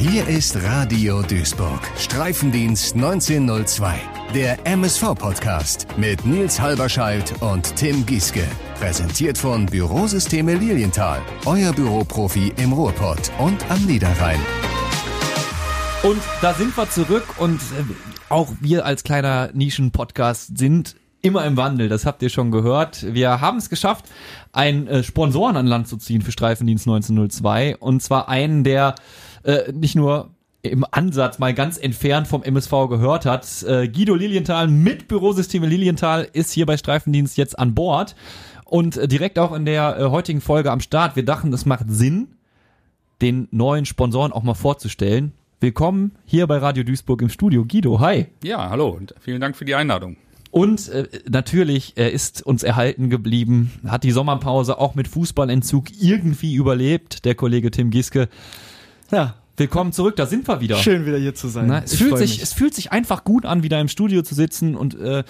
Hier ist Radio Duisburg, Streifendienst 1902, der MSV-Podcast mit Nils Halberscheidt und Tim Gieske. Präsentiert von Bürosysteme Lilienthal, euer Büroprofi im Ruhrpott und am Niederrhein. Und da sind wir zurück und äh, auch wir als kleiner Nischen-Podcast sind immer im Wandel, das habt ihr schon gehört. Wir haben es geschafft, einen äh, Sponsoren an Land zu ziehen für Streifendienst 1902 und zwar einen, der äh, nicht nur im Ansatz mal ganz entfernt vom MSV gehört hat. Äh, Guido Lilienthal mit Bürosysteme Lilienthal ist hier bei Streifendienst jetzt an Bord und äh, direkt auch in der äh, heutigen Folge am Start. Wir dachten, es macht Sinn, den neuen Sponsoren auch mal vorzustellen. Willkommen hier bei Radio Duisburg im Studio. Guido, hi. Ja, hallo und vielen Dank für die Einladung. Und äh, natürlich, er ist uns erhalten geblieben, hat die Sommerpause auch mit Fußballentzug irgendwie überlebt, der Kollege Tim Giske. Ja, willkommen zurück, da sind wir wieder. Schön wieder hier zu sein. Na, es, fühlt sich, es fühlt sich einfach gut an, wieder im Studio zu sitzen und äh,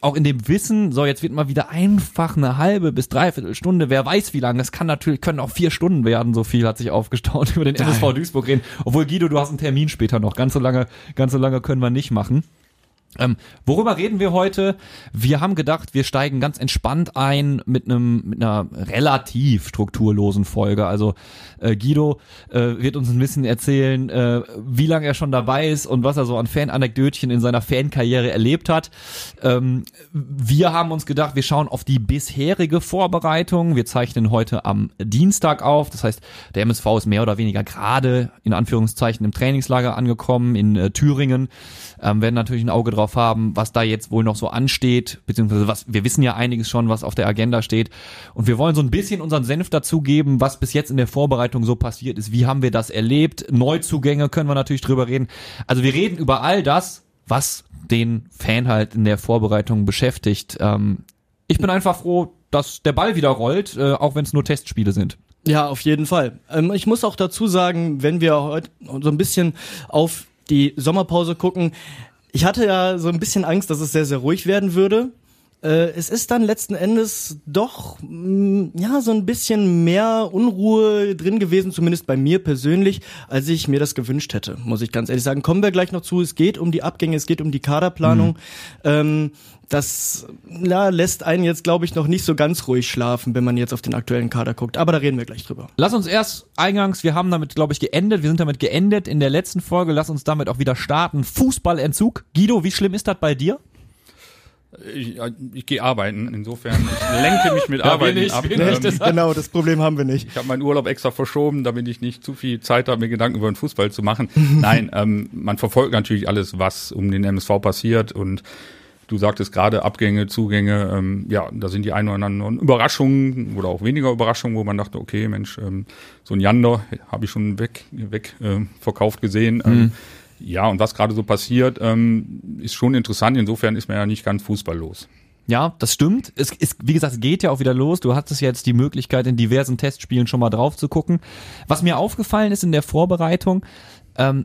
auch in dem Wissen, so jetzt wird mal wieder einfach eine halbe bis dreiviertel Stunde, wer weiß wie lange, es kann natürlich, können auch vier Stunden werden, so viel hat sich aufgestaut über den MSV Duisburg reden. Obwohl Guido, du hast einen Termin später noch, ganz so lange, ganz so lange können wir nicht machen. Ähm, worüber reden wir heute? Wir haben gedacht, wir steigen ganz entspannt ein mit einem mit einer relativ strukturlosen Folge. Also äh, Guido äh, wird uns ein bisschen erzählen, äh, wie lange er schon dabei ist und was er so an Fananekdötchen in seiner Fankarriere erlebt hat. Ähm, wir haben uns gedacht, wir schauen auf die bisherige Vorbereitung. Wir zeichnen heute am Dienstag auf. Das heißt, der MSV ist mehr oder weniger gerade in Anführungszeichen im Trainingslager angekommen in äh, Thüringen. Ähm, werden natürlich ein Auge drauf haben, was da jetzt wohl noch so ansteht, beziehungsweise was, wir wissen ja einiges schon, was auf der Agenda steht. Und wir wollen so ein bisschen unseren Senf dazugeben, was bis jetzt in der Vorbereitung so passiert ist. Wie haben wir das erlebt? Neuzugänge können wir natürlich drüber reden. Also wir reden über all das, was den Fan halt in der Vorbereitung beschäftigt. Ähm, ich bin einfach froh, dass der Ball wieder rollt, äh, auch wenn es nur Testspiele sind. Ja, auf jeden Fall. Ähm, ich muss auch dazu sagen, wenn wir heute so ein bisschen auf die Sommerpause gucken, ich hatte ja so ein bisschen Angst, dass es sehr, sehr ruhig werden würde. Äh, es ist dann letzten Endes doch mh, ja so ein bisschen mehr Unruhe drin gewesen, zumindest bei mir persönlich, als ich mir das gewünscht hätte, muss ich ganz ehrlich sagen. Kommen wir gleich noch zu. Es geht um die Abgänge, es geht um die Kaderplanung. Mhm. Ähm, das ja, lässt einen jetzt, glaube ich, noch nicht so ganz ruhig schlafen, wenn man jetzt auf den aktuellen Kader guckt. Aber da reden wir gleich drüber. Lass uns erst eingangs, wir haben damit, glaube ich, geendet. Wir sind damit geendet in der letzten Folge. Lass uns damit auch wieder starten. Fußballentzug. Guido, wie schlimm ist das bei dir? Ich, ich gehe arbeiten, insofern ich lenke mich mit Arbeiten nicht, ab. Ähm, das genau, das Problem haben wir nicht. Ich habe meinen Urlaub extra verschoben, damit ich nicht zu viel Zeit habe, mir Gedanken über den Fußball zu machen. Nein, ähm, man verfolgt natürlich alles, was um den MSV passiert und Du sagtest gerade Abgänge, Zugänge, ähm, ja, da sind die ein oder anderen Überraschungen oder auch weniger Überraschungen, wo man dachte, okay, Mensch, ähm, so ein Jander habe ich schon weg, weg äh, verkauft gesehen. Ähm, mhm. Ja, und was gerade so passiert, ähm, ist schon interessant. Insofern ist man ja nicht ganz fußballlos. Ja, das stimmt. Es ist, wie gesagt, es geht ja auch wieder los. Du hattest jetzt die Möglichkeit, in diversen Testspielen schon mal drauf zu gucken. Was mir aufgefallen ist in der Vorbereitung, ähm,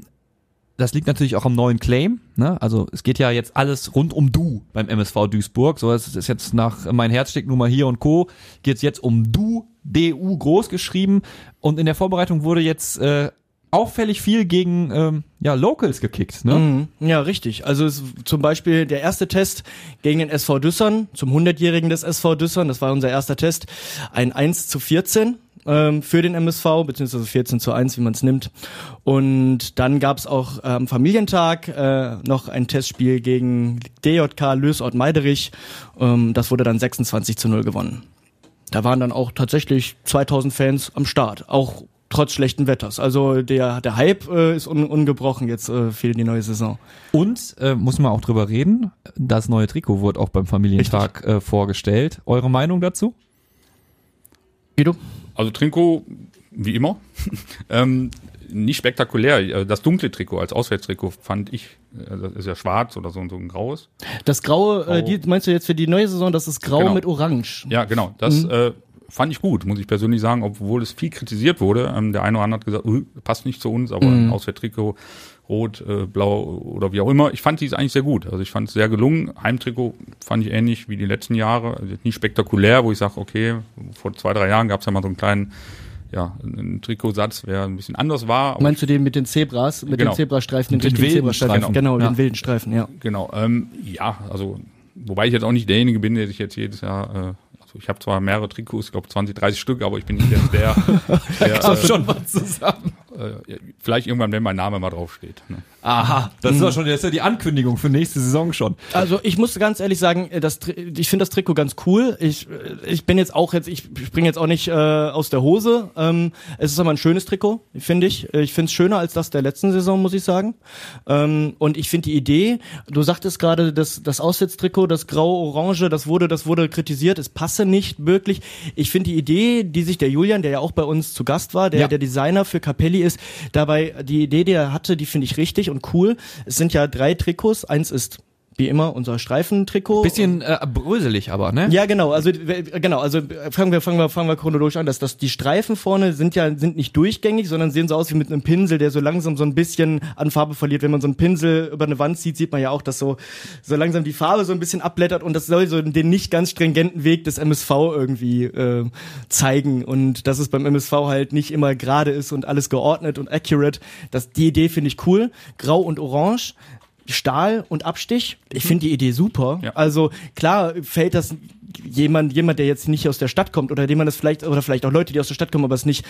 das liegt natürlich auch am neuen Claim. Ne? Also es geht ja jetzt alles rund um Du beim MSV Duisburg. So es ist jetzt nach mein Herz steckt Nummer hier und Co. geht es jetzt um Du, DU groß geschrieben. Und in der Vorbereitung wurde jetzt äh, auffällig viel gegen ähm, ja, Locals gekickt. Ne? Mhm. Ja, richtig. Also es, zum Beispiel der erste Test gegen den SV Düssern, zum 100-Jährigen des SV Düssern, das war unser erster Test, ein 1 zu 14 ähm, für den MSV, beziehungsweise 14 zu 1, wie man es nimmt. Und dann gab es auch am ähm, Familientag äh, noch ein Testspiel gegen DJK Lösort Meiderich. Ähm, das wurde dann 26 zu 0 gewonnen. Da waren dann auch tatsächlich 2000 Fans am Start. Auch trotz schlechten Wetters. Also der, der Hype äh, ist un, ungebrochen jetzt äh, für die neue Saison. Und äh, muss man auch drüber reden, das neue Trikot wurde auch beim Familientag äh, vorgestellt. Eure Meinung dazu? Guido? Also Trikot, wie immer. ähm, nicht spektakulär. Äh, das dunkle Trikot als Auswärtstrikot fand ich, äh, das ist ja schwarz oder so, so ein graues. Das graue, Grau. äh, die, meinst du jetzt für die neue Saison, das ist grau genau. mit orange? Ja, genau. Das mhm. äh, fand ich gut, muss ich persönlich sagen, obwohl es viel kritisiert wurde. Ähm, der eine oder andere hat gesagt, passt nicht zu uns, aber mhm. ein Auswärtstrikot rot, äh, blau oder wie auch immer. Ich fand dies eigentlich sehr gut. Also ich fand es sehr gelungen. Heimtrikot fand ich ähnlich wie die letzten Jahre. Also nicht spektakulär, wo ich sage, okay, vor zwei, drei Jahren gab es ja mal so einen kleinen ja, ein Trikotsatz, der ein bisschen anders war. Meinst du den mit den Zebras, mit Genau. den Zebrastreifen, den, Den wilden Zebrastreifen? Streifen. Genau, Ja. den wilden Streifen, ja. Genau, ähm, ja, also wobei ich jetzt auch nicht derjenige bin, der sich jetzt jedes Jahr, äh, also ich habe zwar mehrere Trikots, ich glaube 20, 30 Stück, aber ich bin nicht jetzt der, der Kam äh, schon was zusammen. Äh, vielleicht irgendwann, wenn mein Name mal draufsteht. Ne? Aha, das ist doch schon das ist ja die Ankündigung für nächste Saison schon. Also ich muss ganz ehrlich sagen, äh, das, ich finde das Trikot ganz cool. Ich, äh, ich bin jetzt auch jetzt, ich springe jetzt auch nicht äh, aus der Hose. Ähm, es ist aber ein schönes Trikot, finde ich. Ich finde es schöner als das der letzten Saison, muss ich sagen. Ähm, und ich finde die Idee, du sagtest gerade, das, das Aussetztrikot, das grau-orange, das wurde, das wurde kritisiert, es passe nicht wirklich. Ich finde die Idee, die sich der Julian, der ja auch bei uns zu Gast war, der Ja. der Designer für Capelli ist, dabei die Idee, die er hatte, die finde ich richtig und cool. Es sind ja drei Trikots. Eins ist wie immer unser Streifentrikot. Bisschen äh, bröselig aber, ne? Ja, genau. Also genau. Also fangen wir, fangen wir, fangen wir chronologisch an. Dass, dass die Streifen vorne sind ja sind nicht durchgängig, sondern sehen so aus wie mit einem Pinsel, der so langsam so ein bisschen an Farbe verliert. Wenn man so einen Pinsel über eine Wand zieht, sieht man ja auch, dass so so langsam die Farbe so ein bisschen abblättert und das soll so den nicht ganz stringenten Weg des MSV irgendwie äh, zeigen und dass es beim MSV halt nicht immer gerade ist und alles geordnet und accurate. Das die Idee finde ich cool. Grau und Orange. Stahl und Abstich. Ich finde die Idee super. Ja. Also klar fällt das jemand, jemand, der jetzt nicht aus der Stadt kommt oder dem man das vielleicht, oder vielleicht auch Leute, die aus der Stadt kommen, aber es nicht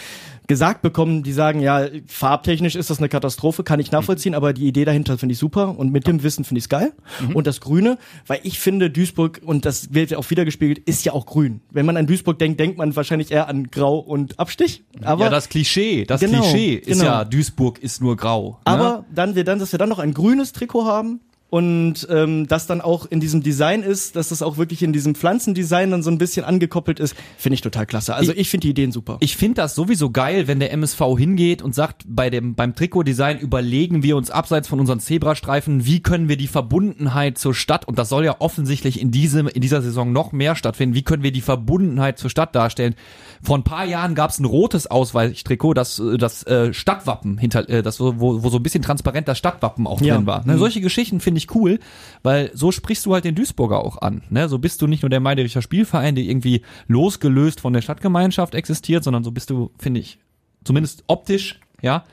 gesagt bekommen, die sagen, ja, farbtechnisch ist das eine Katastrophe, kann ich nachvollziehen, aber die Idee dahinter finde ich super und mit dem Wissen finde ich es geil. Und das Grüne, weil ich finde, Duisburg, und das wird ja auch wieder gespiegelt, ist ja auch grün. Wenn man an Duisburg denkt, denkt man wahrscheinlich eher an Grau und Abstich. Aber ja, das Klischee, das Genau, Klischee ist genau. ja, Duisburg ist nur grau. ne? Aber dann, wir dann, dass wir dann noch ein grünes Trikot haben und ähm, das dann auch in diesem Design ist, dass das auch wirklich in diesem Pflanzendesign dann so ein bisschen angekoppelt ist, finde ich total klasse. Also ich, finde die Ideen super. Ich finde das sowieso geil, wenn der MSV hingeht und sagt, bei dem, beim Trikotdesign überlegen wir uns abseits von unseren Zebrastreifen, wie können wir die Verbundenheit zur Stadt, und das soll ja offensichtlich in diesem, in dieser Saison noch mehr stattfinden, wie können wir die Verbundenheit zur Stadt darstellen? Vor ein paar Jahren gab es ein rotes Ausweichtrikot, das, das äh, Stadtwappen hinter, äh, das, wo, wo so ein bisschen transparent das Stadtwappen auch Ja. drin war. Ne, Mhm. solche Geschichten finde ich cool, weil so sprichst du halt den Duisburger auch an. Ne? So bist du nicht nur der Meidericher Spielverein, der irgendwie losgelöst von der Stadtgemeinschaft existiert, sondern so bist du, finde ich, zumindest optisch, ja,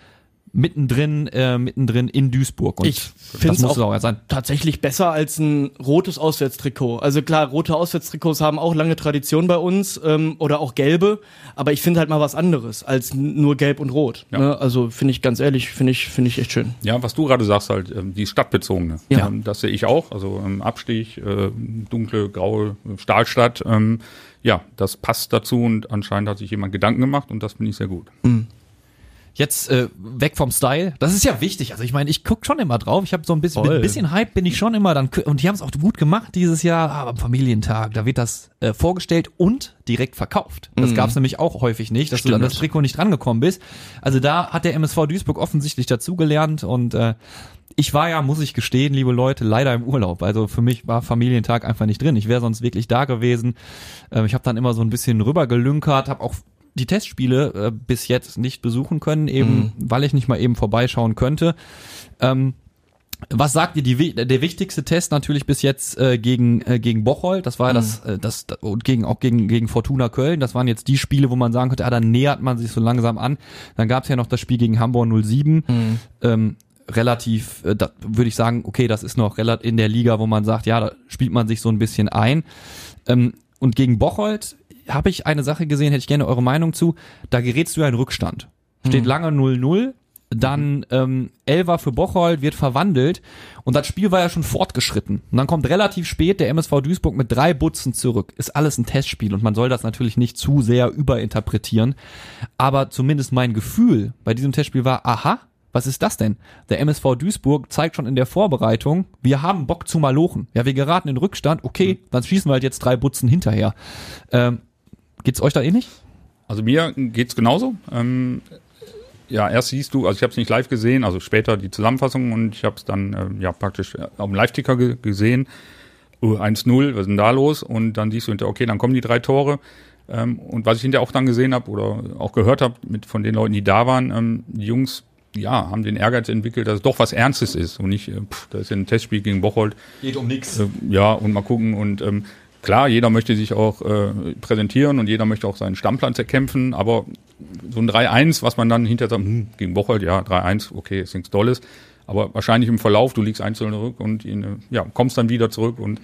mittendrin, äh, mittendrin in Duisburg. Und Ich das find's muss auch- es auch sein. tatsächlich besser als ein rotes Auswärtstrikot. Also klar, rote Auswärtstrikots haben auch lange Tradition bei uns ähm, oder auch gelbe, aber ich finde halt mal was anderes als nur gelb und rot. Ja. Ne? Also finde ich ganz ehrlich, finde ich finde ich echt schön. Ja, was du gerade sagst, halt, ähm, die stadtbezogene. Ja. Ähm, das sehe ich auch. Also ähm, Abstich, äh, dunkle, graue Stahlstadt. Ähm, ja, das passt dazu und anscheinend hat sich jemand Gedanken gemacht und das finde ich sehr gut. Jetzt äh, weg vom Style. Das ist ja wichtig. Also ich meine, ich guck schon immer drauf. Ich habe so ein bisschen, ein bisschen Hype bin ich schon immer dann und die haben es auch gut gemacht dieses Jahr. Aber am Familientag, da wird das äh, vorgestellt und direkt verkauft. Das gab's nämlich auch häufig nicht, dass du an das Stimmt. Trikot nicht drangekommen bist. Also da hat der MSV Duisburg offensichtlich dazugelernt und äh, ich war ja, muss ich gestehen, liebe Leute, leider im Urlaub. Also für mich war Familientag einfach nicht drin. Ich wäre sonst wirklich da gewesen. Ähm, ich habe dann immer so ein bisschen rübergelünkert, habe auch die Testspiele äh, bis jetzt nicht besuchen können, eben weil ich nicht mal eben vorbeischauen könnte. Ähm, was sagt ihr, die, der wichtigste Test natürlich bis jetzt äh, gegen, äh, gegen Bocholt, das war ja das, äh, das, und gegen, auch gegen, gegen Fortuna Köln, das waren jetzt die Spiele, wo man sagen könnte, ah, da nähert man sich so langsam an. Dann gab es ja noch das Spiel gegen Hamburg 07, ähm, relativ, äh, da würde ich sagen, okay, das ist noch relativ in der Liga, wo man sagt, ja, da spielt man sich so ein bisschen ein. Ähm, und gegen Bocholt habe ich eine Sache gesehen, hätte ich gerne eure Meinung zu. Da gerätst du ja in Rückstand. Steht lange 0-0, dann ähm, Elfer für Bocholt wird verwandelt und das Spiel war ja schon fortgeschritten. Und dann kommt relativ spät der MSV Duisburg mit drei Butzen zurück. Ist alles ein Testspiel und man soll das natürlich nicht zu sehr überinterpretieren. Aber zumindest mein Gefühl bei diesem Testspiel war, aha, was ist das denn? Der MSV Duisburg zeigt schon in der Vorbereitung, wir haben Bock zu malochen. Ja, wir geraten in Rückstand, okay, dann schießen wir halt jetzt drei Butzen hinterher. Ähm, geht's euch da ähnlich? Also mir geht's genauso. Ähm, ja, erst siehst du, also ich habe es nicht live gesehen, also später die Zusammenfassung und ich habe es dann ähm, ja praktisch äh, auf dem Live-Ticker ge gesehen. Uh, 1-0, was ist denn da los? Und dann siehst du hinterher, okay, dann kommen die drei Tore. Ähm, und was ich hinterher auch dann gesehen habe oder auch gehört habe mit von den Leuten, die da waren, ähm, die Jungs, ja, haben den Ehrgeiz entwickelt, dass es doch was Ernstes ist und nicht, äh, pff, das ist ja ein Testspiel gegen Bocholt. Geht um nix. Äh, ja, und mal gucken. Und ähm, klar, jeder möchte sich auch äh, präsentieren und jeder möchte auch seinen Stammplatz erkämpfen, aber so ein 3-1, was man dann hinterher sagt, hm, gegen Bocholt, ja, 3-1, okay, ist nichts Dolles. Aber wahrscheinlich im Verlauf, du liegst einzeln zurück und in, ja, kommst dann wieder zurück und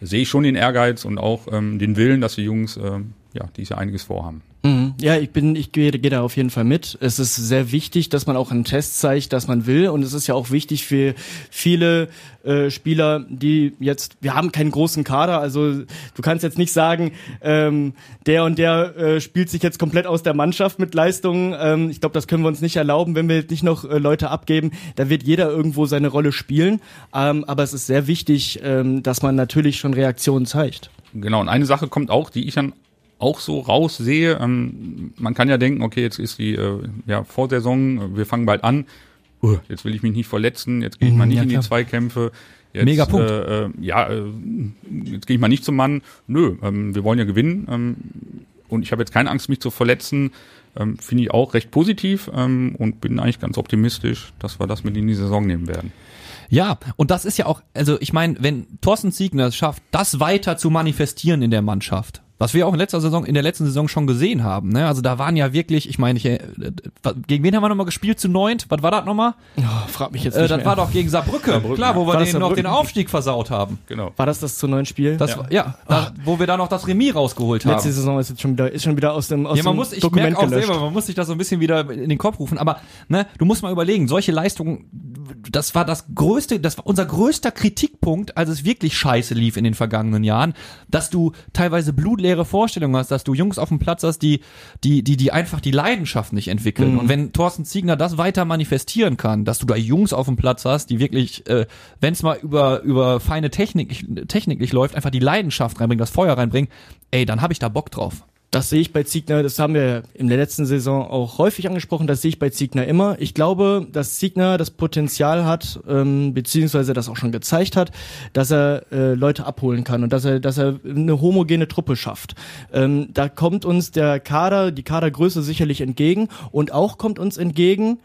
sehe ich schon den Ehrgeiz und auch ähm, den Willen, dass die Jungs, ähm, ja, die ja einiges vorhaben. Mhm. Ja, ich bin, ich gehe, gehe da auf jeden Fall mit. Es ist sehr wichtig, dass man auch einen Test zeigt, dass man will. Und es ist ja auch wichtig für viele äh, Spieler, die jetzt, wir haben keinen großen Kader, also du kannst jetzt nicht sagen, ähm, der und der äh, spielt sich jetzt komplett aus der Mannschaft mit Leistungen. Ähm, ich glaube, das können wir uns nicht erlauben, wenn wir jetzt nicht noch äh, Leute abgeben. Da wird jeder irgendwo seine Rolle spielen. Ähm, aber es ist sehr wichtig, ähm, dass man natürlich schon Reaktionen zeigt. Genau, und eine Sache kommt auch, die ich dann auch so raussehe. Ähm, man kann ja denken, okay, jetzt ist die äh, ja, Vorsaison, wir fangen bald an. Uh, jetzt will ich mich nicht verletzen, jetzt gehe ich mal Mhm, nicht ja, in die. Zweikämpfe. Jetzt, Mega Punkt. Äh, äh, ja, äh, jetzt gehe ich mal nicht zum Mann. Nö, ähm, wir wollen ja gewinnen. Ähm, und ich habe jetzt keine Angst, mich zu verletzen. Ähm, Finde ich auch recht positiv ähm, und bin eigentlich ganz optimistisch, dass wir das mit in die Saison nehmen werden. Ja, und das ist ja auch, also ich meine, wenn Thorsten Siegner es schafft, das weiter zu manifestieren in der Mannschaft, was wir auch in letzter Saison, in der letzten Saison schon gesehen haben, ne? Also da waren ja wirklich, ich meine, ich, äh, gegen wen haben wir nochmal gespielt zu neunt? Was war das nochmal? Oh, frag mich jetzt Äh, nicht das mehr. war doch gegen Saarbrücken, Saarbrücken, klar, wo wir War das den noch den? Aufstieg versaut haben. Genau. War das das zu neuen Spiel? Das ja, war, ja da, wo wir da noch das Remis rausgeholt haben. Letzte Saison ist jetzt schon wieder, ist schon wieder aus dem, aus Ja, man dem muss, ich Dokument merke auch gelöscht. selber, man muss sich das so ein bisschen wieder in den Kopf rufen. Aber ne, du musst mal überlegen, solche Leistungen, das war das größte, das war unser größter Kritikpunkt, als es wirklich scheiße lief in den vergangenen Jahren, dass du teilweise blutleere Vorstellungen hast, dass du Jungs auf dem Platz hast, die, die, die, die einfach die Leidenschaft nicht entwickeln. Mhm. Und wenn Thorsten Ziegner das weiter manifestieren kann, dass du da Jungs auf dem Platz hast, die wirklich, äh, wenn es mal über, über feine Technik, Technik nicht läuft, einfach die Leidenschaft reinbringen, das Feuer reinbringen, ey, dann habe ich da Bock drauf. Das sehe ich bei Ziegner, das haben wir in der letzten Saison auch häufig angesprochen, das sehe ich bei Ziegner immer. Ich glaube, dass Ziegner das Potenzial hat, ähm, beziehungsweise das auch schon gezeigt hat, dass er äh, Leute abholen kann und dass er, dass er eine homogene Truppe schafft. Ähm, da kommt uns der Kader, die Kadergröße sicherlich entgegen und auch kommt uns entgegen,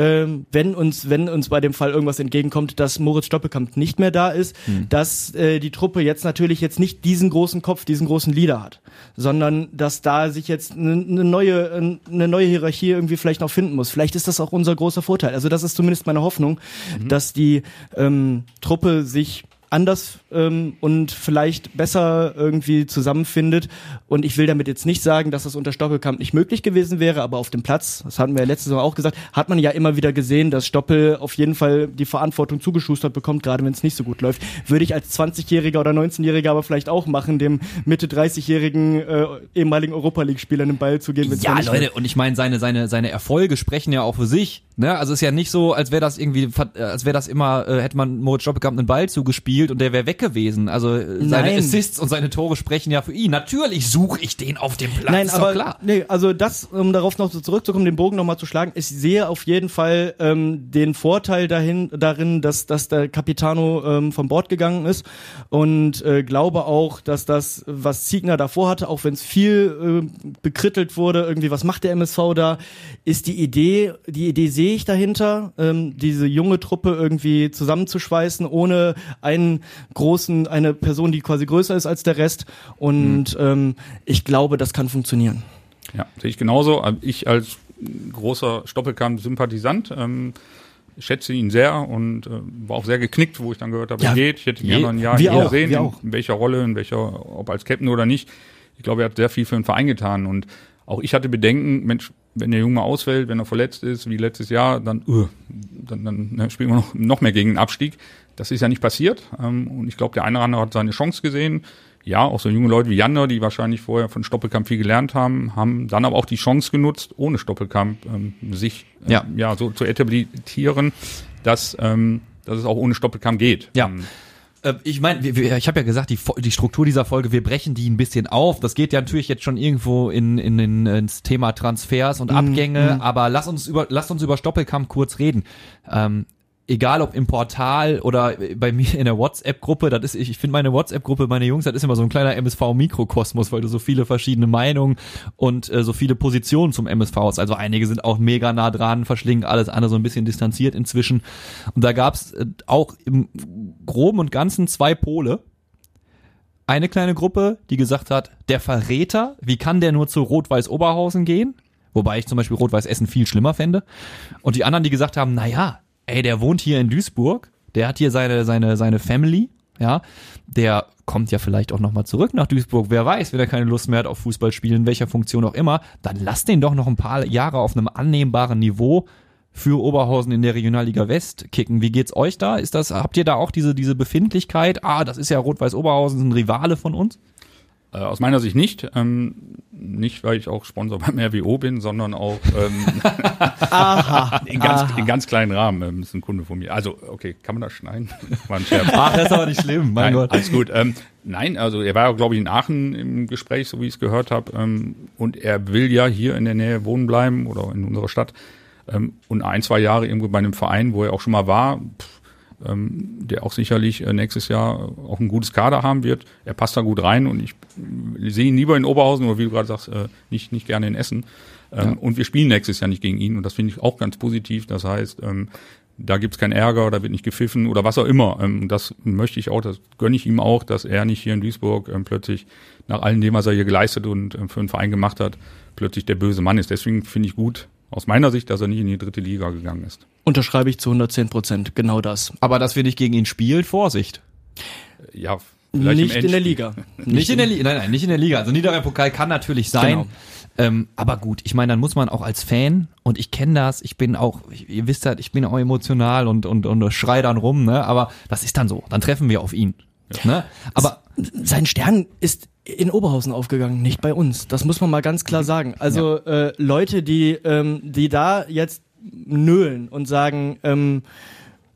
ähm, wenn uns, wenn uns bei dem Fall irgendwas entgegenkommt, dass Moritz Stoppelkamp nicht mehr da ist, dass äh, die Truppe jetzt natürlich jetzt nicht diesen großen Kopf, diesen großen Leader hat, sondern dass da sich jetzt eine ne neue, eine neue Hierarchie irgendwie vielleicht noch finden muss. Vielleicht ist das auch unser großer Vorteil. Also das ist zumindest meine Hoffnung, dass die ähm, Truppe sich anders ähm, und vielleicht besser irgendwie zusammenfindet. Und ich will damit jetzt nicht sagen, dass das unter Stoppelkamp nicht möglich gewesen wäre, aber auf dem Platz, das hatten wir ja letzte Saison auch gesagt, hat man ja immer wieder gesehen, dass Stoppel auf jeden Fall die Verantwortung zugeschustert bekommt, gerade wenn es nicht so gut läuft. Würde ich als 20-Jähriger oder 19-Jähriger aber vielleicht auch machen, dem Mitte 30-jährigen äh, ehemaligen Europa League-Spieler den Ball zu mal Ja, Leute, und ich meine, seine, seine, seine Erfolge sprechen ja auch für sich. Ne? Also es ist ja nicht so, als wäre das irgendwie, als wäre das immer, äh, hätte man Moritz Stoppelkamp einen Ball zugespielt und der wäre weg gewesen. Also äh, seine Nein. Assists und seine Tore sprechen ja für ihn. Natürlich suche ich den auf dem Platz, Nein, ist aber doch klar. Nee, also das, um darauf noch so zurückzukommen, den Bogen nochmal zu schlagen, ich sehe auf jeden Fall ähm, den Vorteil dahin, darin, dass, dass der Capitano ähm, von Bord gegangen ist und äh, glaube auch, dass das, was Ziegner davor hatte, auch wenn es viel äh, bekrittelt wurde, irgendwie, was macht der MSV da, ist die Idee, die Idee sehe ich dahinter, ähm, diese junge Truppe irgendwie zusammenzuschweißen, ohne einen großen, eine Person, die quasi größer ist als der Rest. Und ähm, ich glaube, das kann funktionieren. Ja, sehe ich genauso. Ich als großer Stoppelkamp-Sympathisant ähm, schätze ihn sehr und äh, war auch sehr geknickt, wo ich dann gehört habe, Ja, er geht. Ich hätte ihn je- gerne noch ein Jahr hier auch, sehen, in, welcher Rolle, in welcher, ob als Captain oder nicht. Ich glaube, er hat sehr viel für den Verein getan und auch ich hatte Bedenken, Mensch, wenn der Junge ausfällt, wenn er verletzt ist, wie letztes Jahr, dann, uh, dann, dann ne, spielen wir noch, noch mehr gegen den Abstieg. Das ist ja nicht passiert. Ähm, und ich glaube, der eine oder andere hat seine Chance gesehen. Ja, auch so junge Leute wie Jander, die wahrscheinlich vorher von Stoppelkamp viel gelernt haben, haben dann aber auch die Chance genutzt, ohne Stoppelkamp ähm, sich äh, Ja. ja. so zu etablieren, dass, ähm, dass es auch ohne Stoppelkamp geht. Ja. Ähm, Äh, ich meine, ich habe ja gesagt, die, die Struktur dieser Folge, wir brechen die ein bisschen auf. Das geht ja natürlich jetzt schon irgendwo in, in, in, ins Thema Transfers und Abgänge, aber lass uns über lass uns über Stoppelkamp kurz reden. Ähm, egal ob im Portal oder bei mir in der WhatsApp-Gruppe, das ist, ich, ich finde meine WhatsApp-Gruppe, meine Jungs, das ist immer so ein kleiner MSV-Mikrokosmos, weil du so viele verschiedene Meinungen und äh, so viele Positionen zum MSV hast. Also einige sind auch mega nah dran, verschlingen alles, andere so ein bisschen distanziert inzwischen. Und da gab's äh, auch im Groben und Ganzen zwei Pole. Eine kleine Gruppe, die gesagt hat, der Verräter, wie kann der nur zu Rot-Weiß Oberhausen gehen? Wobei ich zum Beispiel Rot-Weiß Essen viel schlimmer fände. Und die anderen, die gesagt haben, na ja, ey, der wohnt hier in Duisburg, der hat hier seine, seine, seine Family, ja, der kommt ja vielleicht auch nochmal zurück nach Duisburg. Wer weiß, wenn er keine Lust mehr hat auf Fußballspielen, in welcher Funktion auch immer, dann lasst den doch noch ein paar Jahre auf einem annehmbaren Niveau für Oberhausen in der Regionalliga West kicken. Wie geht's euch da? Ist das, habt ihr da auch diese, diese Befindlichkeit? Ah, das ist ja Rot-Weiß Oberhausen, ein Rivale von uns? Äh, aus meiner Sicht nicht. Ähm, nicht, weil ich auch Sponsor beim RWO bin, sondern auch ähm, Aha. in, ganz, Aha. in ganz kleinen Rahmen. Ähm, ist ein Kunde von mir. Also, okay, kann man das schneiden? War ein Scherz. Ach, das ist aber nicht schlimm, mein Nein, Gott. alles gut. Ähm, nein, also er war ja, glaube ich, in Aachen im Gespräch, so wie ich es gehört habe. Ähm, und er will ja hier in der Nähe wohnen bleiben oder in unserer Stadt. Ähm, und ein, zwei Jahre irgendwo bei einem Verein, wo er auch schon mal war, pff, der auch sicherlich äh, nächstes Jahr auch ein gutes Kader haben wird. Er passt da gut rein und ich sehe ihn lieber in Oberhausen oder wie du gerade sagst, äh, nicht, nicht gerne in Essen. Ähm, Und wir spielen nächstes Jahr nicht gegen ihn und das finde ich auch ganz positiv. Das heißt, ähm, da gibt's keinen Ärger, da wird nicht gepfiffen oder was auch immer. Ähm, das möchte ich auch, das gönne ich ihm auch, dass er nicht hier in Duisburg ähm, plötzlich nach allem dem, was er hier geleistet und ähm, für einen Verein gemacht hat, plötzlich der böse Mann ist. Deswegen finde ich gut, aus meiner Sicht, dass er nicht in die dritte Liga gegangen ist. Unterschreibe ich zu 110 Prozent, genau das. Aber dass wir nicht gegen ihn spielen, Vorsicht. Ja, vielleicht im Nicht in der. Liga. Nicht in der Liga, nein, nein, nicht in der Liga. Also Niederrhein Pokal kann natürlich sein. Genau. Ähm, aber gut, ich meine, dann muss man auch als Fan, und ich kenne das, ich bin auch, ihr wisst halt, ich bin auch emotional und, und, und schrei dann rum, ne? Aber das ist dann so. Dann treffen wir auf ihn. Ne? Aber Sein Stern ist in Oberhausen aufgegangen, nicht bei uns. Das muss man mal ganz klar sagen. Also äh, Leute, die, ähm, die da jetzt nölen und sagen, ähm,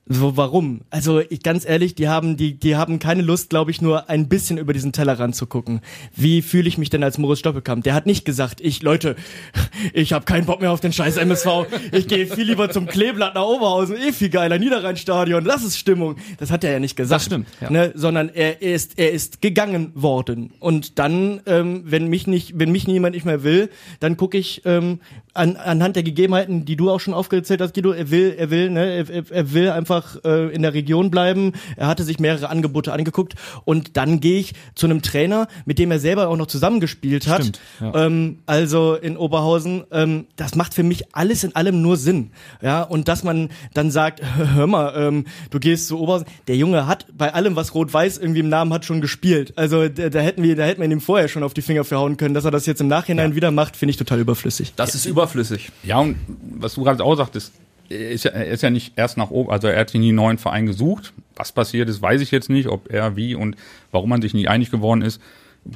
so, warum? Also ich, ganz ehrlich, die haben die die haben keine Lust, glaube ich, nur ein bisschen über diesen Tellerrand zu gucken. Wie fühle ich mich denn als Moritz Stoppelkamp? Der hat nicht gesagt, ich Leute, ich habe keinen Bock mehr auf den Scheiß MSV. Ich gehe viel lieber zum Kleeblatt nach Oberhausen, eh viel geiler Niederrheinstadion. Das ist Stimmung. Das hat er ja nicht gesagt. Das stimmt, ja. Ne? Sondern er ist er ist gegangen worden. Und dann, ähm, wenn mich nicht wenn mich niemand nicht mehr will, dann gucke ich ähm, an, anhand der Gegebenheiten, die du auch schon aufgezählt hast, Guido. Er will er will ne er, er- er will einfach äh, in der Region bleiben. Er hatte sich mehrere Angebote angeguckt und dann gehe ich zu einem Trainer, mit dem er selber auch noch zusammengespielt hat. Stimmt, ja. ähm, also in Oberhausen. Ähm, das macht für mich alles in allem nur Sinn. Ja, und dass man dann sagt, hör mal, ähm, du gehst zu Oberhausen. Der Junge hat bei allem, was Rot-Weiß irgendwie im Namen hat, schon gespielt. Also da, da hätten wir, da hätten wir ihm vorher schon auf die Finger verhauen können, dass er das jetzt im Nachhinein wieder macht, finde ich total überflüssig. das ist überflüssig. Ja, und was du gerade auch sagtest, ist ja, er ist ja nicht erst nach oben, also er hat sich nie einen neuen Verein gesucht. Was passiert ist, weiß ich jetzt nicht, ob er wie und warum man sich nie einig geworden ist,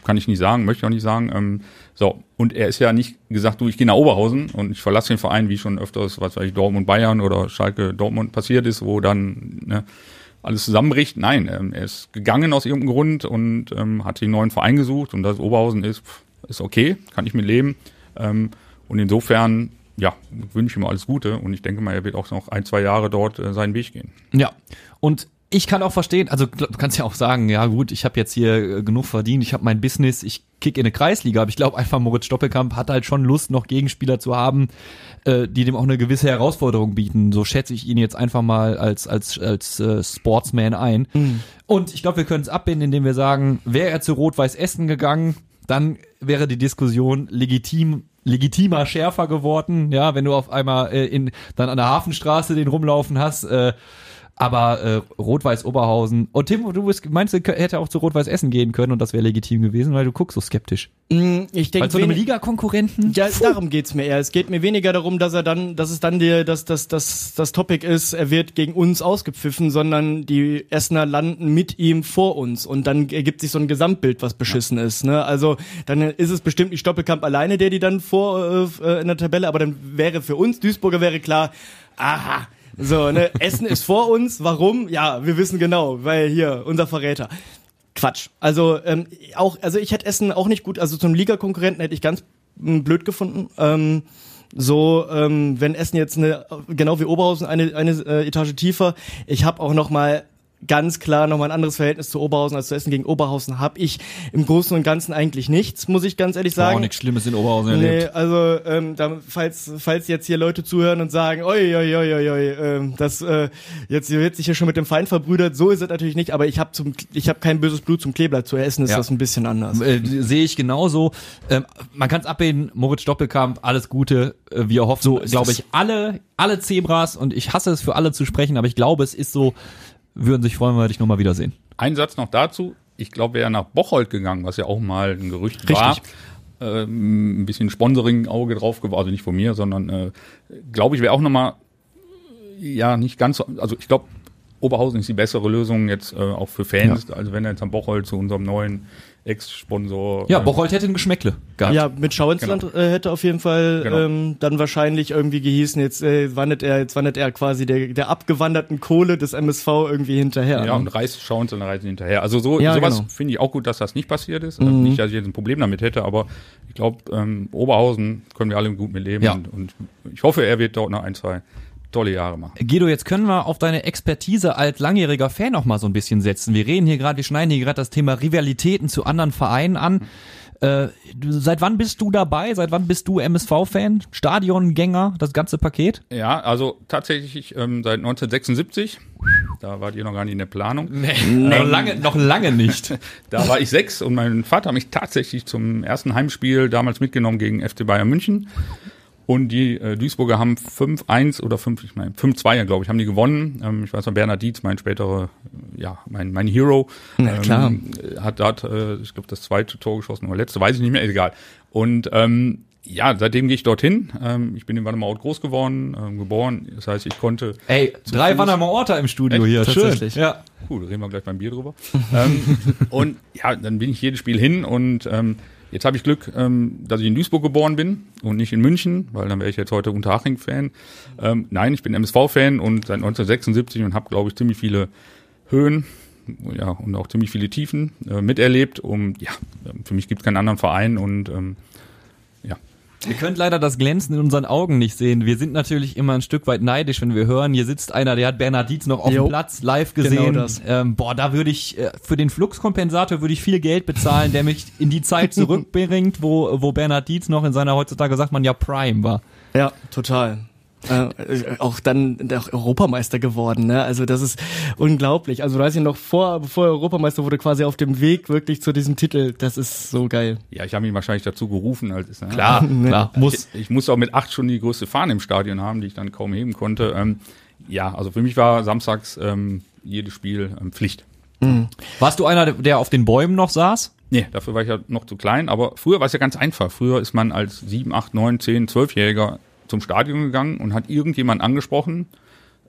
kann ich nicht sagen, möchte ich auch nicht sagen. Ähm, so, und er ist ja nicht gesagt, du, ich gehe nach Oberhausen und ich verlasse den Verein, wie schon öfters, was weiß ich, Dortmund, Bayern oder Schalke, Dortmund passiert ist, wo dann ne, alles zusammenbricht. Nein, ähm, er ist gegangen aus irgendeinem Grund und ähm, hat einen neuen Verein gesucht und das Oberhausen ist, pff, ist okay, kann ich mit leben. Ähm, und insofern, ja, wünsche ich ihm alles Gute und ich denke mal, er wird auch noch ein, zwei Jahre dort äh, seinen Weg gehen. Ja. Und ich kann auch verstehen, also du kannst ja auch sagen, ja gut, ich habe jetzt hier äh, genug verdient, ich habe mein Business, ich kick in eine Kreisliga, aber ich glaube einfach, Moritz Stoppelkamp hat halt schon Lust, noch Gegenspieler zu haben, äh, die dem auch eine gewisse Herausforderung bieten. So schätze ich ihn jetzt einfach mal als, als, als äh, Sportsman ein. Und ich glaube, wir können es abbinden, indem wir sagen, wäre er zu Rot-Weiß Essen gegangen, dann wäre die Diskussion legitim legitimer schärfer geworden, ja, wenn du auf einmal äh, in dann an der Hafenstraße den rumlaufen hast, äh, aber äh, Rot-Weiß Oberhausen und Tim, du bist, meinst du, er hätte auch zu Rot-Weiß Essen gehen können und das wäre legitim gewesen, weil du guckst so skeptisch. Mm, Ich denke, zu einem Liga-Konkurrenten? Ja, darum geht's mir eher. Es geht mir weniger darum, dass er dann, dass es dann dir, dass das, das, das Topic ist, er wird gegen uns ausgepfiffen, sondern die Essener landen mit ihm vor uns und dann ergibt sich so ein Gesamtbild, was beschissen ist. Ne? Also dann ist es bestimmt nicht Stoppelkamp alleine, der die dann vor äh, in der Tabelle, aber dann wäre für uns Duisburger wäre klar, aha. So, ne, Essen ist vor uns. Warum? Ja, wir wissen genau, weil hier unser Verräter. Quatsch. Also ähm, auch, also ich hätte Essen auch nicht gut. Also zum Ligakonkurrenten hätte ich ganz blöd gefunden. Ähm, so, ähm, wenn Essen jetzt eine, genau wie Oberhausen eine eine äh, Etage tiefer. Ich habe auch noch mal ganz klar nochmal ein anderes Verhältnis zu Oberhausen als zu Essen gegen Oberhausen habe ich im Großen und Ganzen eigentlich nichts, muss ich ganz ehrlich sagen. Auch nichts Schlimmes in Oberhausen Nee, erlebt. also ähm, da, falls falls jetzt hier Leute zuhören und sagen, oi oi oi oi, oi ähm, das äh, jetzt wird sich hier schon mit dem Feind verbrüdert, so ist es natürlich nicht, aber ich habe zum ich habe kein böses Blut zum Kleeblatt zu essen, ist Ja. das ein bisschen anders. Äh, Sehe ich genauso. Ähm, man kann es abwählen, Moritz Doppelkamp, alles Gute. Äh, wir hoffen, so, glaube ich, alle, alle Zebras und ich hasse es für alle zu sprechen, aber ich glaube, es ist so, würden sich freuen, wenn wir dich nochmal wiedersehen. Ein Satz noch dazu. Ich glaube, wäre nach Bocholt gegangen, was ja auch mal ein Gerücht Richtig. war. Ähm, ein bisschen Sponsoring-Auge drauf also nicht von mir, sondern äh, glaube ich, wäre auch nochmal, ja, nicht ganz so, also ich glaube, Oberhausen ist die bessere Lösung jetzt äh, auch für Fans, also wenn er jetzt am Bocholt zu unserem neuen Ex-Sponsor. Ja, äh, Bocholt hätte ein Geschmäckle gehabt. Ja, mit Schauinsland äh, hätte auf jeden Fall Genau. ähm, dann wahrscheinlich irgendwie gehießen, jetzt äh, wandert er, jetzt wandert er quasi der, der abgewanderten Kohle des MSV irgendwie hinterher. Ja, ne? und reißt schauen und reisen hinterher. Also so Ja, sowas genau. Mhm. finde ich auch gut, dass das nicht passiert ist. Also Nicht, dass ich jetzt ein Problem damit hätte, aber ich glaube, ähm, Oberhausen können wir alle gut mit leben. Ja. Und, und ich hoffe, er wird dort noch ein, zwei tolle Jahre machen. Guido, jetzt können wir auf deine Expertise als langjähriger Fan noch mal so ein bisschen setzen. Wir reden hier gerade, wir schneiden hier gerade das Thema Rivalitäten zu anderen Vereinen an. Äh, seit wann bist du dabei? Seit wann bist du MSV-Fan? Stadiongänger, das ganze Paket? Ja, also tatsächlich ähm, seit 1976. Da wart ihr noch gar nicht in der Planung. Noch lange, noch lange nicht. Da war ich sechs und mein Vater hat mich tatsächlich zum ersten Heimspiel damals mitgenommen gegen FC Bayern München. Und die äh, Duisburger haben 5-1 oder 5, ich meine 5-2, glaube ich, haben die gewonnen. Ähm, ich weiß noch, Bernhard Dietz, mein späterer, äh, ja, mein, mein Hero, Na klar. Ähm, hat dort, äh, ich glaube, das zweite Tor geschossen oder letzte, weiß ich nicht mehr, egal. Und ähm, ja, seitdem gehe ich dorthin. Ähm, ich bin in Wannermauert groß geworden, ähm, geboren. Das heißt, ich konnte Ey, drei Fuß- im Studio Echt? hier. Tatsächlich. Schön. Ja. Cool, reden wir gleich beim Bier drüber. ähm, und ja, dann bin ich jedes Spiel hin und ähm, jetzt habe ich Glück, ähm, dass ich in Duisburg geboren bin und nicht in München, weil dann wäre ich jetzt heute Unterhaching-Fan. Ähm, nein, ich bin MSV-Fan und seit 1976 und habe, glaube ich, ziemlich viele Höhen ja, und auch ziemlich viele Tiefen äh, miterlebt. Und ja, ähm, für mich gibt es keinen anderen Verein und ähm, Ihr könnt leider das Glänzen in unseren Augen nicht sehen. Wir sind natürlich immer ein Stück weit neidisch, wenn wir hören, hier sitzt einer, der hat Bernhard Dietz noch auf Jo. dem Platz live gesehen. Genau das. Ähm, boah, da würde ich, äh, für den Fluxkompensator würde ich viel Geld bezahlen, der mich in die Zeit zurückbringt, wo, wo Bernhard Dietz noch in seiner, heutzutage sagt man ja Prime war. Ja, total. Äh, äh, auch dann auch Europameister geworden, ne? Also das ist unglaublich. Also weiß ich noch vor, bevor er Europameister wurde, quasi auf dem Weg wirklich zu diesem Titel. Das ist so geil. ja, ich habe ihn wahrscheinlich dazu gerufen. Als, ne? Klar, klar, muss. Ich, ich musste auch mit acht schon die größte Fahne im Stadion haben, die ich dann kaum heben konnte. Ähm, ja, also für mich war samstags ähm, jedes Spiel ähm, Pflicht. Warst du einer, der auf den Bäumen noch saß? Nee, dafür war ich ja noch zu klein. Aber früher war es ja ganz einfach. Früher ist man als sieben, acht, neun, zehn, zwölfjähriger zum Stadion gegangen und hat irgendjemanden angesprochen,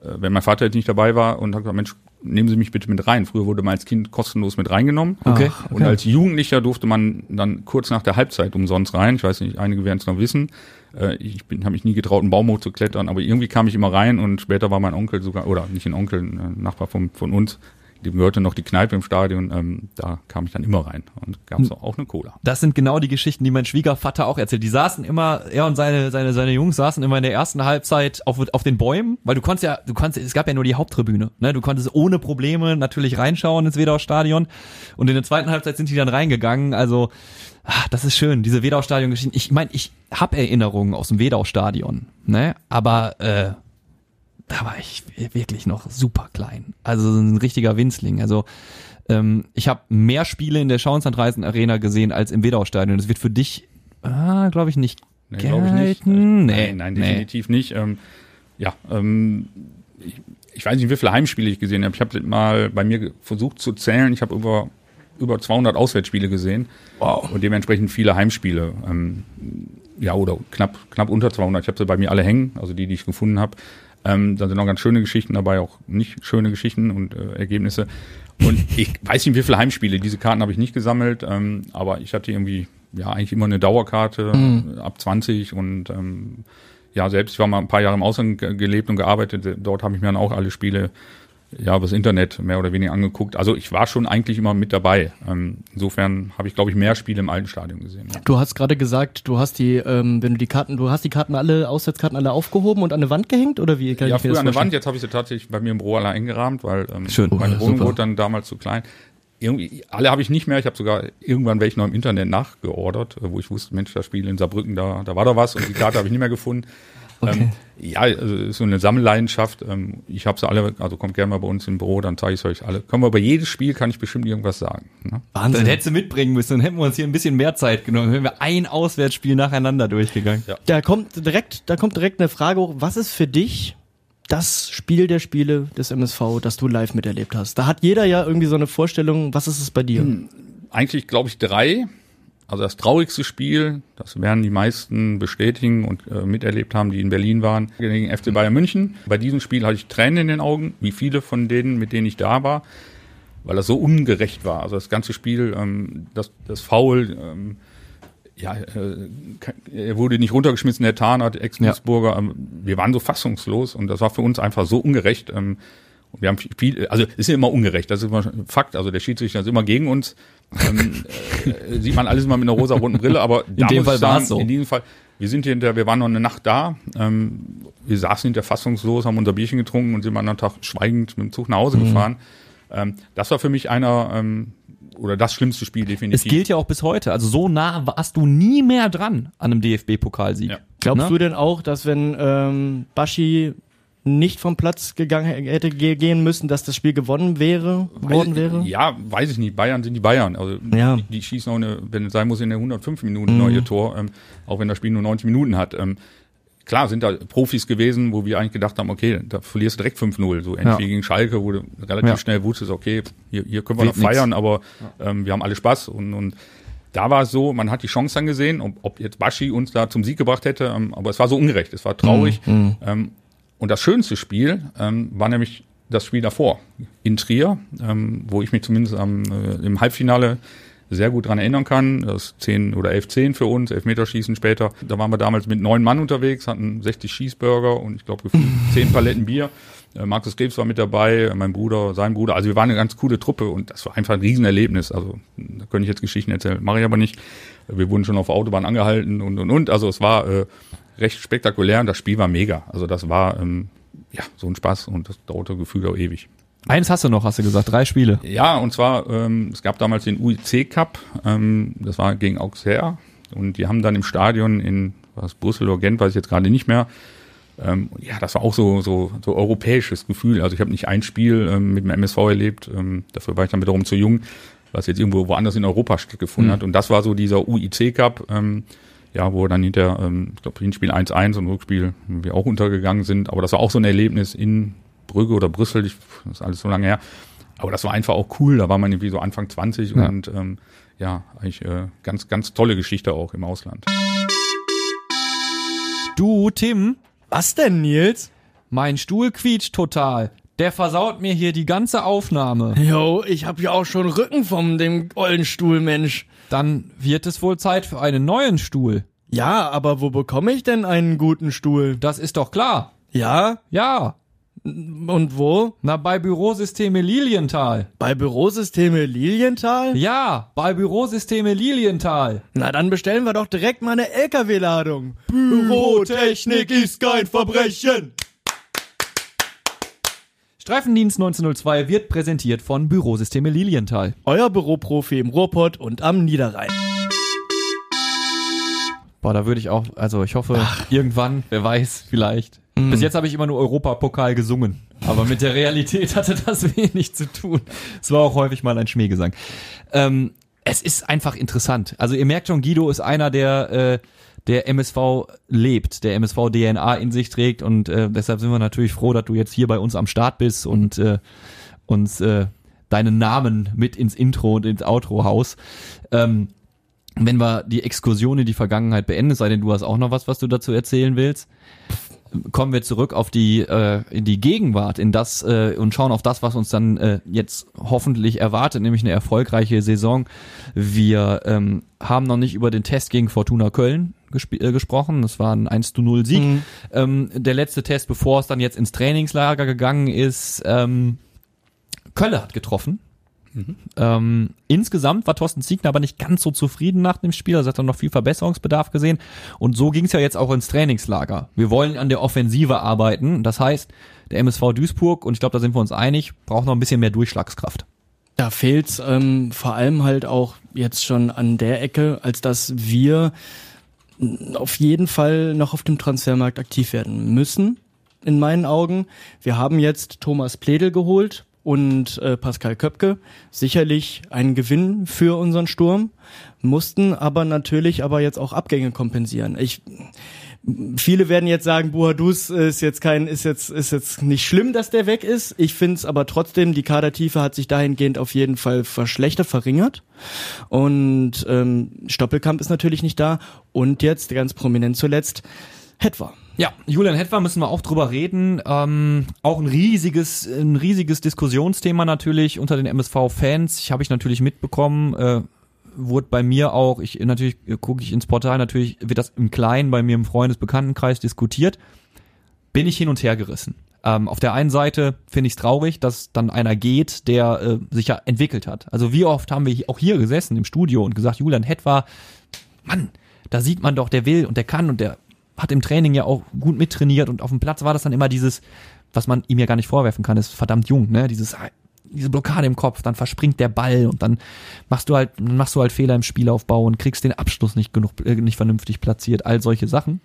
äh, wenn mein Vater jetzt nicht dabei war und hat gesagt, Mensch, nehmen Sie mich bitte mit rein. Früher wurde man als Kind kostenlos mit reingenommen. Okay. Und als Jugendlicher durfte man dann kurz nach der Halbzeit umsonst rein. Ich weiß nicht, einige werden es noch wissen. Äh, Ich habe mich nie getraut, einen Baum hoch zu klettern, aber irgendwie kam ich immer rein und später war mein Onkel sogar, oder nicht ein Onkel, ein Nachbar von, von uns, dem gehörte noch die Kneipe im Stadion, ähm, da kam ich dann immer rein und gab es auch eine Cola. Das sind genau die Geschichten, die mein Schwiegervater auch erzählt. Die saßen immer, er und seine, seine, seine Jungs saßen immer in der ersten Halbzeit auf, auf den Bäumen, weil du konntest ja, du konntest, es gab ja nur die Haupttribüne, ne? Du konntest ohne Probleme natürlich reinschauen ins Wedau-Stadion. Und in der zweiten Halbzeit sind die dann reingegangen. Also, ah, das ist schön, diese Wedau-Stadion-Geschichten. Ich meine, ich habe Erinnerungen aus dem Wedau-Stadion, ne? Aber äh, da war ich wirklich noch super klein. Also so ein richtiger Winzling. Also ähm, ich habe mehr Spiele in der Schauenslandreisen Arena gesehen als im Wedau-Stadion. Das wird für dich, ah, glaube ich, nicht Nee, glaube ich nicht. Nee, nein, nein, nee. definitiv nicht. Ähm, ja, ähm, ich, ich weiß nicht, wie viele Heimspiele ich gesehen habe. Ich habe mal bei mir versucht zu zählen. Ich habe über über 200 Auswärtsspiele gesehen Wow. und dementsprechend viele Heimspiele. Ähm, ja, oder knapp knapp unter 200. Ich habe sie bei mir alle hängen, also die, die ich gefunden habe. Ähm, da sind noch ganz schöne Geschichten dabei, auch nicht schöne Geschichten und äh, Ergebnisse. Und ich weiß nicht, wie viele Heimspiele. Diese Karten habe ich nicht gesammelt, ähm, aber ich hatte irgendwie ja eigentlich immer eine Dauerkarte äh, ab 20 und ähm, ja, selbst ich war mal ein paar Jahre im Ausland ge- gelebt und gearbeitet. Dort habe ich mir dann auch alle Spiele ja, übers Internet mehr oder weniger angeguckt. Also ich war schon eigentlich immer mit dabei. Ähm, insofern habe ich, glaube ich, mehr Spiele im alten Stadion gesehen. Ja. Du hast gerade gesagt, du hast die, ähm, wenn du die Karten, du hast die Karten alle, Auswärtskarten alle aufgehoben und an eine Wand gehängt oder wie? Kann ja, früher das an der vorstellen? Wand, jetzt habe ich sie tatsächlich bei mir im Büro alle eingerahmt, weil ähm, Schön. meine Oh, Wohnung super. wurde dann damals zu klein. Irgendwie, alle habe ich nicht mehr. Ich habe sogar irgendwann welche noch im Internet nachgeordert, äh, wo ich wusste, Mensch, das Spiel in Saarbrücken, da, da war da was und die Karte habe ich nicht mehr gefunden. Ähm, ja, also ist so eine Sammelleidenschaft. Ähm, ich habe sie alle, also kommt gerne mal bei uns im Büro, dann zeige ich es euch alle. Können wir über jedes Spiel kann ich bestimmt irgendwas sagen. Ne? Dann Wahnsinn. hättest du mitbringen müssen, dann hätten wir uns hier ein bisschen mehr Zeit genommen. Dann wären wir ein Auswärtsspiel nacheinander durchgegangen. Ja. Da kommt direkt, da kommt direkt eine Frage hoch. Was ist für dich das Spiel der Spiele des MSV, das du live miterlebt hast? Da hat jeder ja irgendwie so eine Vorstellung. Was ist es bei dir? Eigentlich glaube ich drei. Also das traurigste Spiel, das werden die meisten bestätigen und äh, miterlebt haben, die in Berlin waren, gegen FC Bayern München. Bei diesem Spiel hatte ich Tränen in den Augen, wie viele von denen, mit denen ich da war, weil das so ungerecht war. Also das ganze Spiel, ähm, das, das Foul, ähm, ja, äh, er wurde nicht runtergeschmissen, der Tarnert, Ex-Duisburger. Ähm, wir waren so fassungslos und das war für uns einfach so ungerecht. Ähm, und wir haben viel, also es ist ja immer ungerecht, das ist immer Fakt. Also der Schiedsrichter ist immer gegen uns. Ähm, äh, sieht man alles immer mit einer rosa-roten Brille, aber in dem Fall war's so. In diesem Fall, wir sind hinter, wir waren noch eine Nacht da. Ähm, wir saßen hinter fassungslos, haben unser Bierchen getrunken und sind am anderen Tag schweigend mit dem Zug nach Hause Mhm. gefahren. Ähm, das war für mich einer ähm, oder das schlimmste Spiel definitiv. Es gilt ja auch bis heute. Also so nah warst du nie mehr dran an einem DFB-Pokalsieg. Ja. Glaubst Ne? du denn auch, dass wenn ähm, Baschi nicht vom Platz gegangen hätte ge- gehen müssen, dass das Spiel gewonnen wäre, worden wäre? Ja, weiß ich nicht. Bayern sind die Bayern. Also Ja. die, die schießen auch eine, wenn es sein muss, in der 105 Minuten noch ihr Tor, ähm, auch wenn das Spiel nur 90 Minuten hat. Ähm, klar sind da Profis gewesen, wo wir eigentlich gedacht haben, okay, da verlierst du direkt 5-0. So ähnlich Ja. wie gegen Schalke, wo du relativ Ja. schnell wusstest, okay, hier, hier können wir Wird noch feiern, nix. aber ähm, wir haben alle Spaß und, und da war es so, man hat die Chance dann gesehen, ob, ob jetzt Baschi uns da zum Sieg gebracht hätte, ähm, aber es war so ungerecht, es war traurig. Ähm, und das schönste Spiel ähm, war nämlich das Spiel davor in Trier, ähm, wo ich mich zumindest am, äh, im Halbfinale sehr gut dran erinnern kann. Das 10 oder 11-10 für uns, Elfmeterschießen später. Da waren wir damals mit neun Mann unterwegs, hatten 60 Schießburger und ich glaube 10 Paletten Bier. Äh, Markus Krebs war mit dabei, äh, mein Bruder, sein Bruder. Also wir waren eine ganz coole Truppe und das war einfach ein Riesenerlebnis. Also da könnte ich jetzt Geschichten erzählen, mache ich aber nicht. Wir wurden schon auf der Autobahn angehalten und und und. Also es war äh, recht spektakulär und das Spiel war mega. Also das war ähm, ja so ein Spaß und das dauerte gefühlt auch ewig. Eins hast du noch, hast du gesagt, drei Spiele. Ja, und zwar, ähm, es gab damals den UIC Cup, ähm, das war gegen Auxerre und die haben dann im Stadion in was Brüssel oder Gent, weiß ich jetzt gerade nicht mehr. Ähm, ja, das war auch so so so europäisches Gefühl. Also ich habe nicht ein Spiel ähm, mit dem MSV erlebt, ähm, dafür war ich dann wiederum zu jung, was jetzt irgendwo woanders in Europa stattgefunden hat. Und das war so dieser UIC Cup, ähm, ja, wo dann hinter, ähm, ich glaube, Hinspiel 1-1 und Rückspiel wir auch untergegangen sind. Aber das war auch so ein Erlebnis in Brügge oder Brüssel, ich, das ist alles so lange her. Aber das war einfach auch cool. Da war man irgendwie so Anfang 20 Ja. und ähm, ja, eigentlich äh, ganz, ganz tolle Geschichte auch im Ausland. Du, Tim, Was denn, Nils? mein Stuhl quietscht total. Der versaut mir hier die ganze Aufnahme. Jo, ich hab ja auch schon Rücken vom dem ollen Stuhl, Mensch. Dann wird es wohl Zeit für einen neuen Stuhl. Ja, aber wo bekomme ich denn einen guten Stuhl? Das ist doch klar. Ja? Ja. Und wo? Na, bei Bürosysteme Lilienthal. Bei Bürosysteme Lilienthal? Ja, bei Bürosysteme Lilienthal. Na, dann bestellen wir doch direkt mal eine LKW-Ladung. Bürotechnik ist kein Verbrechen. Streifendienst 1902 wird präsentiert von Bürosysteme Lilienthal. Euer Büroprofi im Ruhrpott und am Niederrhein. Boah, da würde ich auch, also ich hoffe, irgendwann, wer weiß, vielleicht. Bis jetzt habe ich immer nur Europapokal gesungen. Aber mit der Realität hatte das wenig zu tun. Es war auch häufig mal ein Schmähgesang. Ähm, es ist einfach interessant. Also ihr merkt schon, Guido ist einer, der äh, der MSV lebt, der MSV DNA in sich trägt und äh, deshalb sind wir natürlich froh, dass du jetzt hier bei uns am Start bist und äh, uns äh, deinen Namen mit ins Intro und ins Outro haust. Ähm, wenn wir die Exkursion in die Vergangenheit beenden, sei denn, du hast auch noch was, was du dazu erzählen willst, kommen wir zurück auf die äh, in die Gegenwart, in das äh, und schauen auf das, was uns dann äh, jetzt hoffentlich erwartet, nämlich eine erfolgreiche Saison. Wir ähm, haben noch nicht über den Test gegen Fortuna Köln äh, gesprochen. Das war ein 1 zu 0 Sieg. Ähm, der letzte Test, bevor es dann jetzt ins Trainingslager gegangen ist. Ähm, Kölle hat getroffen. Ähm, insgesamt war Thorsten Ziegner aber nicht ganz so zufrieden nach dem Spiel, also hat er noch viel Verbesserungsbedarf gesehen. Und so ging es ja jetzt auch ins Trainingslager. Wir wollen an der Offensive arbeiten. Das heißt, der MSV Duisburg, und ich glaube, da sind wir uns einig, braucht noch ein bisschen mehr Durchschlagskraft. Da fehlt's ähm, vor allem halt auch jetzt schon an der Ecke, als dass wir auf jeden Fall noch auf dem Transfermarkt aktiv werden müssen, in meinen Augen. Wir haben jetzt Thomas Pledel geholt und äh, Pascal Köpke. Sicherlich ein Gewinn für unseren Sturm, mussten aber natürlich aber jetzt auch Abgänge kompensieren. Ich Viele werden jetzt sagen, Buhadus ist jetzt kein, ist jetzt, ist jetzt nicht schlimm, dass der weg ist. Ich finde es aber trotzdem, die Kadertiefe hat sich dahingehend auf jeden Fall verschlechtert, verringert. Und ähm, Stoppelkamp ist natürlich nicht da. Und jetzt, ganz prominent zuletzt, Hetwa. Ja, Julian Hetwa müssen wir auch drüber reden. Ähm, auch ein riesiges, ein riesiges Diskussionsthema natürlich unter den MSV-Fans. Ich habe ich natürlich mitbekommen. Äh, wurde bei mir auch, ich natürlich gucke ich ins Portal, natürlich wird das im Kleinen bei mir im Freundesbekanntenkreis diskutiert. Bin ich hin und her gerissen. Ähm, auf der einen Seite finde ich es traurig, dass dann einer geht, der äh, sich ja entwickelt hat. Also wie oft haben wir auch hier gesessen im Studio und gesagt, Julian Hetwa, Mann, da sieht man doch, der will und der kann und der hat im Training ja auch gut mittrainiert und auf dem Platz war das dann immer dieses, was man ihm ja gar nicht vorwerfen kann, ist verdammt jung, ne? Dieses diese Blockade im Kopf, dann verspringt der Ball und dann machst du halt, machst du halt Fehler im Spielaufbau und kriegst den Abschluss nicht genug, äh, nicht vernünftig platziert, all solche Sachen.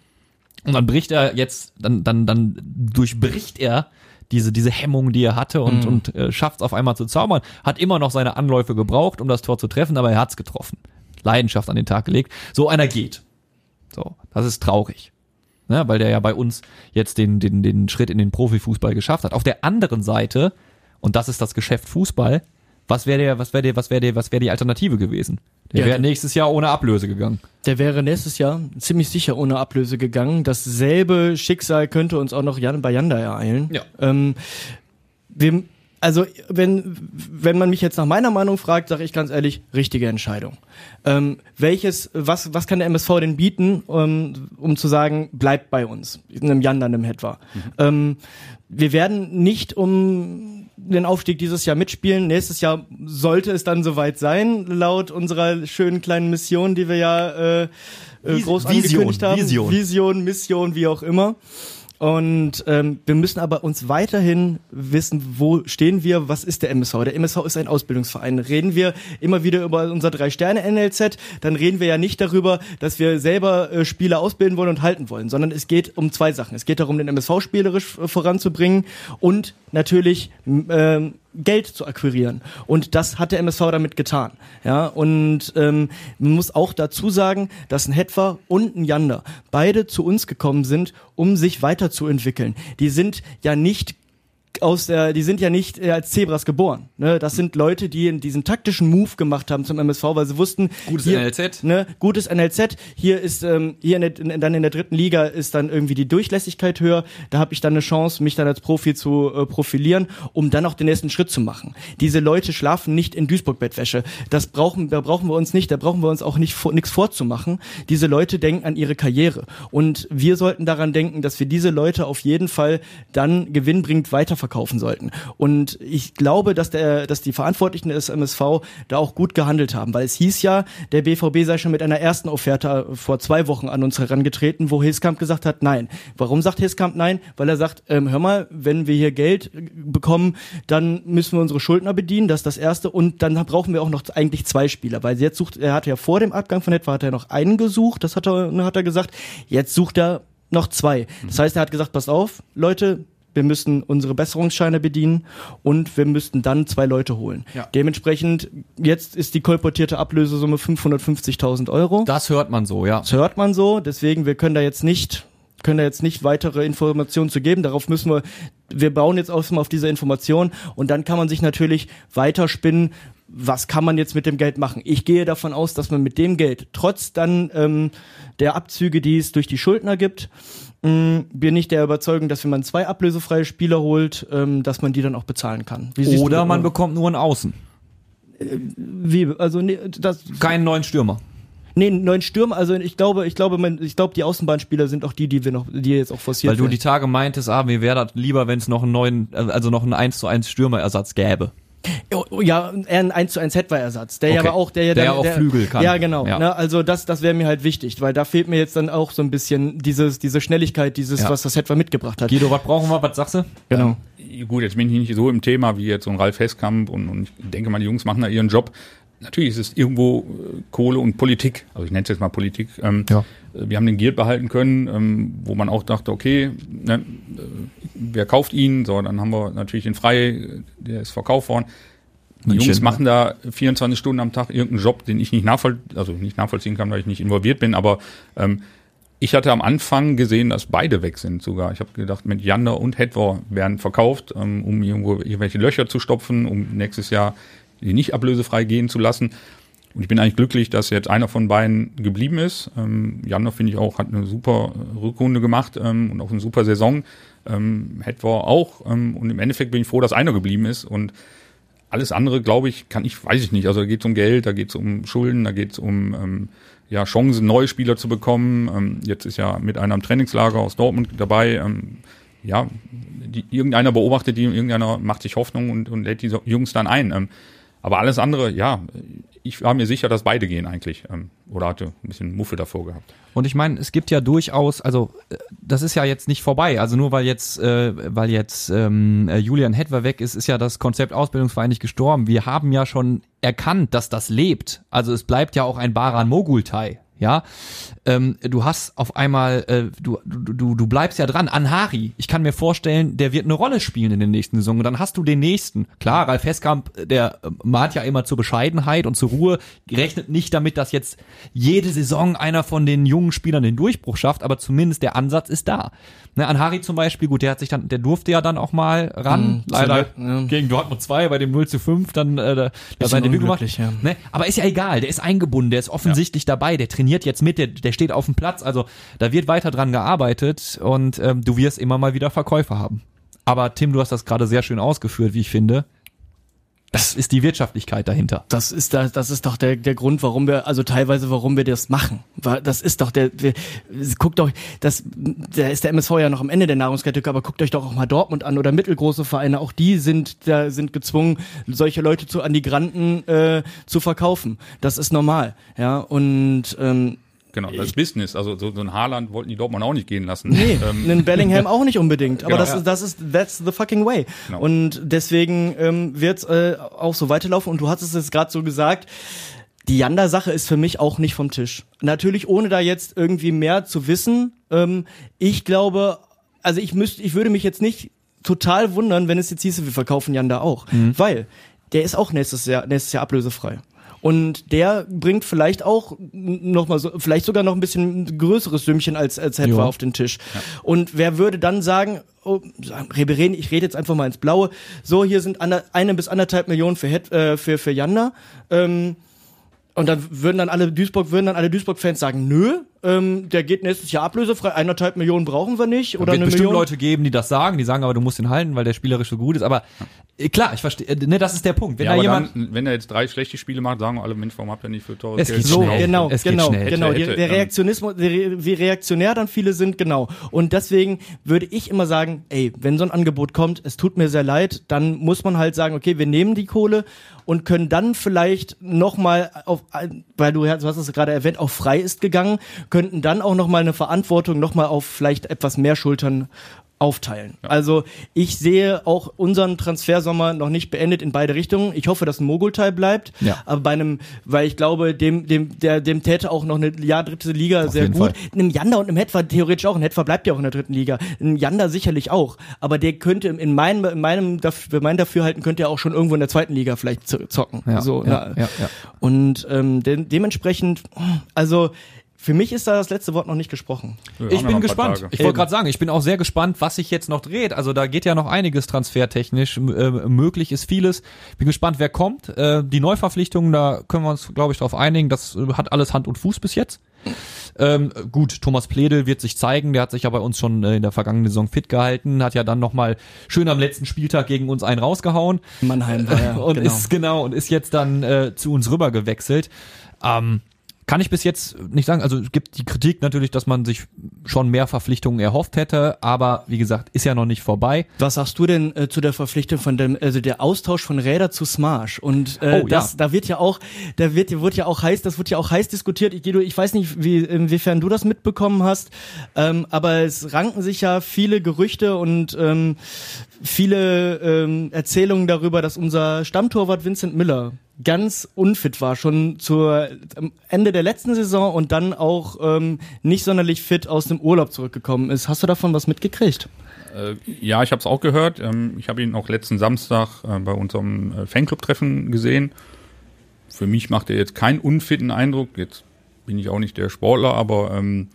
Und dann bricht er jetzt, dann, dann, dann durchbricht er diese, diese Hemmung, die er hatte und, Mhm. und äh, schafft es auf einmal zu zaubern. Hat immer noch seine Anläufe gebraucht, um das Tor zu treffen, aber er hat's getroffen. Leidenschaft an den Tag gelegt. So einer geht. So, das ist traurig. Ne, weil der ja bei uns jetzt den, den, den Schritt in den Profifußball geschafft hat. Auf der anderen Seite, und das ist das Geschäft Fußball, was wäre der, was wäre der, was wäre der, was wäre die Alternative gewesen? Der Ja, wäre nächstes Jahr ohne Ablöse gegangen. Der wäre nächstes Jahr ziemlich sicher ohne Ablöse gegangen. Dasselbe Schicksal könnte uns auch noch Jan, bei Janda ereilen. Ja. Ähm, wir, also wenn, wenn man mich jetzt nach meiner Meinung fragt, sage ich ganz ehrlich, richtige Entscheidung. Ähm, welches, was, was kann der MSV denn bieten, um, um zu sagen, bleibt bei uns, einem Janda, einem Hetwa. Ähm, wir werden nicht um den Aufstieg dieses Jahr mitspielen. Nächstes Jahr sollte es dann soweit sein, laut unserer schönen kleinen Mission, die wir ja äh, äh, groß Vision, angekündigt haben. Vision. Vision, Mission, wie auch immer. Und ähm, wir müssen aber uns weiterhin wissen, wo stehen wir, was ist der MSV? Der MSV ist ein Ausbildungsverein. Reden wir immer wieder über unser Drei-Sterne-NLZ, dann reden wir ja nicht darüber, dass wir selber äh, Spieler ausbilden wollen und halten wollen, sondern es geht um zwei Sachen. Es geht darum, den MSV spielerisch äh, voranzubringen und natürlich ähm, Geld zu akquirieren. Und das hat der MSV damit getan. Ja, und ähm, man muss auch dazu sagen, dass ein Hetwa und ein Jander beide zu uns gekommen sind, um sich weiterzuentwickeln. Die sind ja nicht aus der, die sind ja nicht äh, als Zebras geboren. Ne? Das sind Leute, die in diesen taktischen Move gemacht haben zum MSV, weil sie wussten, Gutes hier, NLZ. Ne, gutes NLZ. Hier ist ähm, hier in der, in, dann in der dritten Liga ist dann irgendwie die Durchlässigkeit höher. Da habe ich dann eine Chance, mich dann als Profi zu äh, profilieren, um dann auch den nächsten Schritt zu machen. Diese Leute schlafen nicht in Duisburg-Bettwäsche. Das brauchen, da brauchen wir uns nicht, da brauchen wir uns auch nicht nichts vorzumachen. Diese Leute denken an ihre Karriere und wir sollten daran denken, dass wir diese Leute auf jeden Fall dann gewinnbringend weiterverkaufen sollten. Und ich glaube, dass der, dass die Verantwortlichen des MSV da auch gut gehandelt haben, weil es hieß ja, der BVB sei schon mit einer ersten Offerte vor zwei Wochen an uns herangetreten, wo Hilskamp gesagt hat, nein. Warum sagt Hilskamp nein? Weil er sagt, ähm, hör mal, wenn wir hier Geld äh, bekommen, dann müssen wir unsere Schuldner bedienen, das ist das Erste. Und dann brauchen wir auch noch eigentlich zwei Spieler, weil jetzt sucht, er hatte ja vor dem Abgang von etwa hat er noch einen gesucht, das hat er, hat er gesagt. Jetzt sucht er noch zwei. Das heißt, er hat gesagt, pass auf, Leute, wir müssen unsere Besserungsscheine bedienen und wir müssten dann zwei Leute holen. Ja. Dementsprechend, jetzt ist die kolportierte Ablösesumme 550.000 Euro. Das hört man so, ja. Das hört man so, deswegen wir können da jetzt nicht können da jetzt nicht weitere Informationen zu geben. Darauf müssen wir, wir bauen jetzt erstmal auf diese Information und dann kann man sich natürlich weiterspinnen, was kann man jetzt mit dem Geld machen. Ich gehe davon aus, dass man mit dem Geld, trotz dann ähm, der Abzüge, die es durch die Schuldner gibt, mh, bin ich der Überzeugung, dass wenn man zwei ablösefreie Spieler holt, ähm, dass man die dann auch bezahlen kann. Oder du, man äh, bekommt nur einen Außen. wie, also nee, das, Keinen neuen Stürmer. Nee, einen neuen Stürmer, also ich glaube, ich glaube, man, ich glaube, die Außenbahnspieler sind auch die, die wir noch, die jetzt auch forciert Weil du werden. die Tage meintest, ah, mir wäre das lieber, wenn es noch einen neuen, also noch einen 1 zu 1 Stürmerersatz gäbe. Oh, Ja, eher ein 1 zu 1 Hetwa-Ersatz. Der ja Okay. aber auch, der ja Der dann, ja auch Flügel kann. Ja, genau. Ja. Ne, also das, das wäre mir halt wichtig, weil da fehlt mir jetzt dann auch so ein bisschen dieses, diese Schnelligkeit, dieses, Ja. was das Hetwa mitgebracht hat. Guido, was brauchen wir? Was sagst du? Genau. Gut, jetzt bin ich nicht so im Thema wie jetzt so ein Ralf Hesskamp und, und ich denke mal, die Jungs machen da ihren Job. Natürlich ist es irgendwo äh, Kohle und Politik, also ich nenne es jetzt mal Politik. Ähm, Ja. äh, Wir haben den Giert behalten können, ähm, wo man auch dachte, okay, ne, äh, wer kauft ihn? So, dann haben wir natürlich den Frei, der ist verkauft worden. Die München, Jungs ja. machen da 24 Stunden am Tag irgendeinen Job, den ich nicht nachvoll also nicht nachvollziehen kann, weil ich nicht involviert bin, aber ähm, ich hatte am Anfang gesehen, dass beide weg sind sogar. Ich habe gedacht, mit Jander und Hetwer werden verkauft, ähm, um irgendwo irgendwelche Löcher zu stopfen, um nächstes Jahr die nicht ablösefrei gehen zu lassen. Und ich bin eigentlich glücklich, dass jetzt einer von beiden geblieben ist. Ähm, Jander finde ich auch, hat eine super Rückrunde gemacht ähm, und auch eine super Saison. Ähm, Hetwer auch. Ähm, und im Endeffekt bin ich froh, dass einer geblieben ist. Und alles andere, glaube ich, kann ich, weiß ich nicht. Also da geht es um Geld, da geht es um Schulden, da geht es um ähm, ja, Chancen, neue Spieler zu bekommen. Ähm, jetzt ist ja mit einer im Trainingslager aus Dortmund dabei. Ähm, ja, die, irgendeiner beobachtet die, irgendeiner macht sich Hoffnung und, und lädt die Jungs dann ein. Ähm, aber alles andere, ja, ich war mir sicher, dass beide gehen eigentlich. Ähm, oder hatte ein bisschen Muffe davor gehabt. Und ich meine, es gibt ja durchaus, also äh, das ist ja jetzt nicht vorbei. Also nur weil jetzt, äh, weil jetzt ähm, äh, Julian Hetwer weg ist, ist ja das Konzept Ausbildungsverein nicht gestorben. Wir haben ja schon erkannt, dass das lebt. Also es bleibt ja auch ein Baran Mogultai. Ja, ähm, du hast auf einmal, äh, du, du, du, du bleibst ja dran. Anhari, ich kann mir vorstellen, der wird eine Rolle spielen in den nächsten Saison. Und dann hast du den nächsten. Klar, Ralf Heskamp, der äh, mahnt ja immer zur Bescheidenheit und zur Ruhe, rechnet nicht damit, dass jetzt jede Saison einer von den jungen Spielern den Durchbruch schafft, aber zumindest der Ansatz ist da. Ne, Anhari zum Beispiel, gut, der hat sich dann, der durfte ja dann auch mal ran, Mhm, leider ja. gegen Dortmund 2 bei dem 0 zu 5 dann äh, da da sein Debüt gemacht. ja. Ne? Aber ist ja egal, der ist eingebunden, der ist offensichtlich dabei, der trainiert jetzt mit, der, der steht auf dem Platz, also da wird weiter dran gearbeitet und ähm, du wirst immer mal wieder Verkäufer haben. Aber Tim, du hast das gerade sehr schön ausgeführt, wie ich finde. Das ist die Wirtschaftlichkeit dahinter. Das ist da, das ist doch der, der Grund, warum wir, also teilweise, warum wir das machen. Das ist doch der, wir, guckt doch, das, da ist der MSV ja noch am Ende der Nahrungskette, aber guckt euch doch auch mal Dortmund an oder mittelgroße Vereine. Auch die sind, da sind gezwungen, solche Leute zu an die Granten äh, zu verkaufen. Das ist normal, ja. Und ähm, Genau, das ist Business. Also so, so ein Haaland wollten die Dortmund auch nicht gehen lassen. Nee, Ähm, einen Bellingham auch nicht unbedingt. Aber Genau, das, ja. ist, das ist, that's the fucking way. Genau. Und deswegen ähm, wird äh, auch so weiterlaufen. Und du hattest es gerade so gesagt, die Yanda-Sache ist für mich auch nicht vom Tisch. Natürlich, ohne da jetzt irgendwie mehr zu wissen. Ähm, ich glaube, also ich müsste, ich würde mich jetzt nicht total wundern, wenn es jetzt hieße, wir verkaufen Yanda auch. Weil der ist auch nächstes Jahr, nächstes Jahr ablösefrei. Und der bringt vielleicht auch noch mal so, vielleicht sogar noch ein bisschen größeres Sümmchen als, als etwa Ja. auf den Tisch. Und wer würde dann sagen, oh, Reberen, ich rede jetzt einfach mal ins Blaue, so, hier sind ander, eine bis anderthalb Millionen für, Het, äh, für, für Janda, ähm, und dann würden dann alle Duisburg, würden dann alle Duisburg-Fans sagen, nö, ähm, der geht nächstes Jahr ablösefrei, eineinhalb Millionen brauchen wir nicht, oder wird eine bestimmt Million. Leute geben, die das sagen, die sagen aber, du musst ihn halten, weil der spielerisch so gut ist. Aber klar, ich verstehe, äh, ne, das ist der Punkt. Wenn ja, da aber jemand, dann, wenn er jetzt drei schlechte Spiele macht, sagen alle, Mensch, warum habt ihr nicht für teures Es Geld geht So, schnell. genau, Es geht genau, schnell. genau. Hätte, Der, hätte, der ähm, Reaktionismus, der, Re- wie reaktionär dann viele sind, genau. Und deswegen würde ich immer sagen, ey, wenn so ein Angebot kommt, es tut mir sehr leid, dann muss man halt sagen, okay, wir nehmen die Kohle und können dann vielleicht nochmal auf, ein- weil du, du hast es gerade erwähnt, auch frei ist gegangen, könnten dann auch nochmal eine Verantwortung nochmal auf vielleicht etwas mehr Schultern aufteilen. Also ich sehe auch unseren Transfersommer noch nicht beendet in beide Richtungen. Ich hoffe, dass ein Mogulteil bleibt. Ja. Aber bei einem, weil ich glaube, dem, dem, der, dem täte auch noch eine Jahr dritte Liga sehr jeden gut. Fall. Einem Janda und einem Hetwa theoretisch auch. Ein Hetwa bleibt ja auch in der dritten Liga. Ein Janda sicherlich auch. Aber der könnte in meinem, in meinem, für mein Dafürhalten könnte er auch schon irgendwo in der zweiten Liga vielleicht zo- zocken. Ja, so, ja, ja, ja. Und ähm, de dementsprechend, also für mich ist da das letzte Wort noch nicht gesprochen. Wir Ich ja bin gespannt. Tage. Ich wollte gerade sagen, ich bin auch sehr gespannt, was sich jetzt noch dreht. Also da geht ja noch einiges transfertechnisch. M- Äh, möglich ist vieles. Bin gespannt, wer kommt. Äh, die Neuverpflichtungen, da können wir uns, glaube ich, darauf einigen. Das äh, hat alles Hand und Fuß bis jetzt. Ähm, gut, Thomas Pledel wird sich zeigen. Der hat sich ja bei uns schon äh, in der vergangenen Saison fit gehalten. Hat ja dann nochmal schön am letzten Spieltag gegen uns einen rausgehauen. Mannheim war ja, und genau. ist genau und ist jetzt dann äh, zu uns rüber gewechselt. Ähm, kann ich bis jetzt nicht sagen. Also es gibt die Kritik natürlich, dass man sich schon mehr Verpflichtungen erhofft hätte, aber wie gesagt, ist ja noch nicht vorbei. Was sagst du denn äh, zu der Verpflichtung von dem, also der Austausch von Räder zu Smash? Und äh, Oh, ja. das, da wird ja auch, da wird, wird ja auch heiß, das wird ja auch heiß diskutiert. Ich, Guido, ich weiß nicht, wie, inwiefern du das mitbekommen hast, ähm, aber es ranken sich ja viele Gerüchte und ähm, viele ähm, Erzählungen darüber, dass unser Stammtorwart Vincent Miller ganz unfit war, schon zur Ende der letzten Saison und dann auch ähm, nicht sonderlich fit aus dem Urlaub zurückgekommen ist. Hast du davon was mitgekriegt? Äh, ja, ich habe es auch gehört. Ähm, ich habe ihn auch letzten Samstag äh, bei unserem äh, Fanclub-Treffen gesehen. Für mich macht er jetzt keinen unfitten Eindruck. Jetzt bin ich auch nicht der Sportler, aber ähm,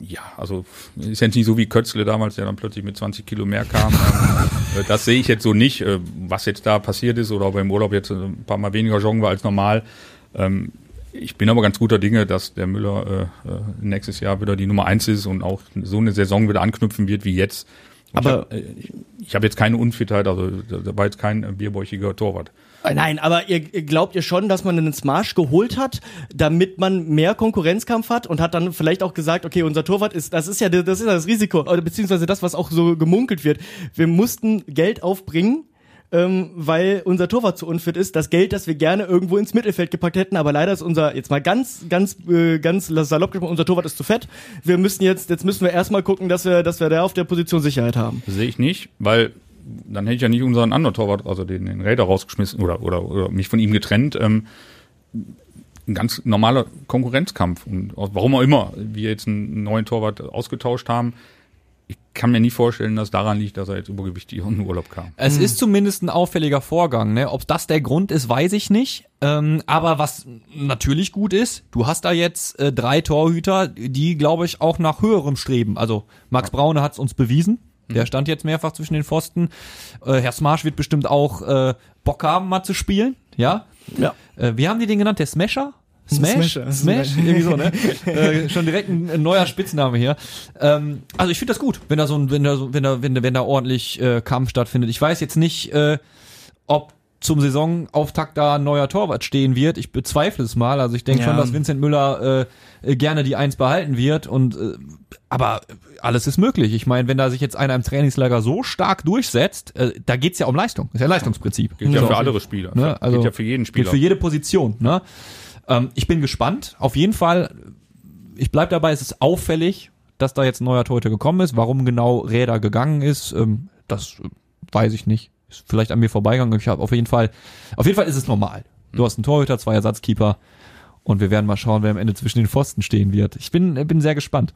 ja, also ist jetzt nicht so wie Kötzle damals, der dann plötzlich mit 20 Kilo mehr kam. ähm, äh, das sehe ich jetzt so nicht, äh, was jetzt da passiert ist oder ob er im Urlaub jetzt äh, ein paar Mal weniger joggen war als normal. Ähm, ich bin aber ganz guter Dinge, dass der Müller nächstes Jahr wieder die Nummer eins ist und auch so eine Saison wieder anknüpfen wird wie jetzt. Und Aber- ich habe hab jetzt keine Unfitheit, also da war jetzt kein bierbäuchiger Torwart. Nein, aber ihr glaubt ihr schon, dass man einen Smash geholt hat, damit man mehr Konkurrenzkampf hat und hat dann vielleicht auch gesagt, okay, unser Torwart ist, das ist ja das ist ja das Risiko, oder beziehungsweise das, was auch so gemunkelt wird. Wir mussten Geld aufbringen, ähm, weil unser Torwart zu unfit ist. Das Geld, das wir gerne irgendwo ins Mittelfeld gepackt hätten, aber leider ist unser, jetzt mal ganz, ganz, äh, ganz salopp gesprochen, unser Torwart ist zu fett. Wir müssen jetzt, jetzt müssen wir erstmal gucken, dass wir, dass wir da auf der Position Sicherheit haben. Sehe ich nicht, weil dann hätte ich ja nicht unseren anderen Torwart, also den, den Räder rausgeschmissen oder, oder, oder mich von ihm getrennt. Ähm, ein ganz normaler Konkurrenzkampf. Und warum auch immer wir jetzt einen neuen Torwart ausgetauscht haben, ich kann mir nie vorstellen, dass daran liegt, dass er jetzt übergewichtig in den Urlaub kam. Es ist zumindest ein auffälliger Vorgang. Ne? Ob das der Grund ist, weiß ich nicht. Ähm, aber was natürlich gut ist, du hast da jetzt äh, drei Torhüter, die, glaube ich, auch nach höherem streben. Also Max Braune hat es uns bewiesen. Der stand jetzt mehrfach zwischen den Pfosten. Äh, Herr Smarsch wird bestimmt auch äh, Bock haben, mal zu spielen. Ja. Ja. Äh, wie haben die den genannt? Der Smasher? Smash? Smasher. Smash? Irgendwie so, ne? äh, schon direkt ein, ein neuer Spitzname hier. Ähm, also ich finde das gut, wenn da so ein, wenn da so, wenn da, wenn, da- wenn da ordentlich äh, Kampf stattfindet. Ich weiß jetzt nicht, äh, ob zum Saisonauftakt da ein neuer Torwart stehen wird. Ich bezweifle es mal. Also ich denke Ja. schon, dass Vincent Müller äh, gerne die Eins behalten wird. Und äh, aber alles ist möglich. Ich meine, wenn da sich jetzt einer im Trainingslager so stark durchsetzt, äh, da geht's ja um Leistung. Das ist ja Leistungsprinzip. Gilt ja, So. für andere Spieler. Ne? Also Gilt ja für jeden Spieler. für jede Position. Ne? Ähm, ich bin gespannt. Auf jeden Fall, ich bleib dabei, es ist auffällig, dass da jetzt ein neuer Torhüter gekommen ist. Warum genau Räder gegangen ist, ähm, das äh, weiß ich nicht. Ist vielleicht an mir vorbeigegangen. Ich habe auf jeden Fall, auf jeden Fall ist es normal. Du hast einen Torhüter, zwei Ersatzkeeper und wir werden mal schauen, wer am Ende zwischen den Pfosten stehen wird. Ich bin, äh, bin sehr gespannt.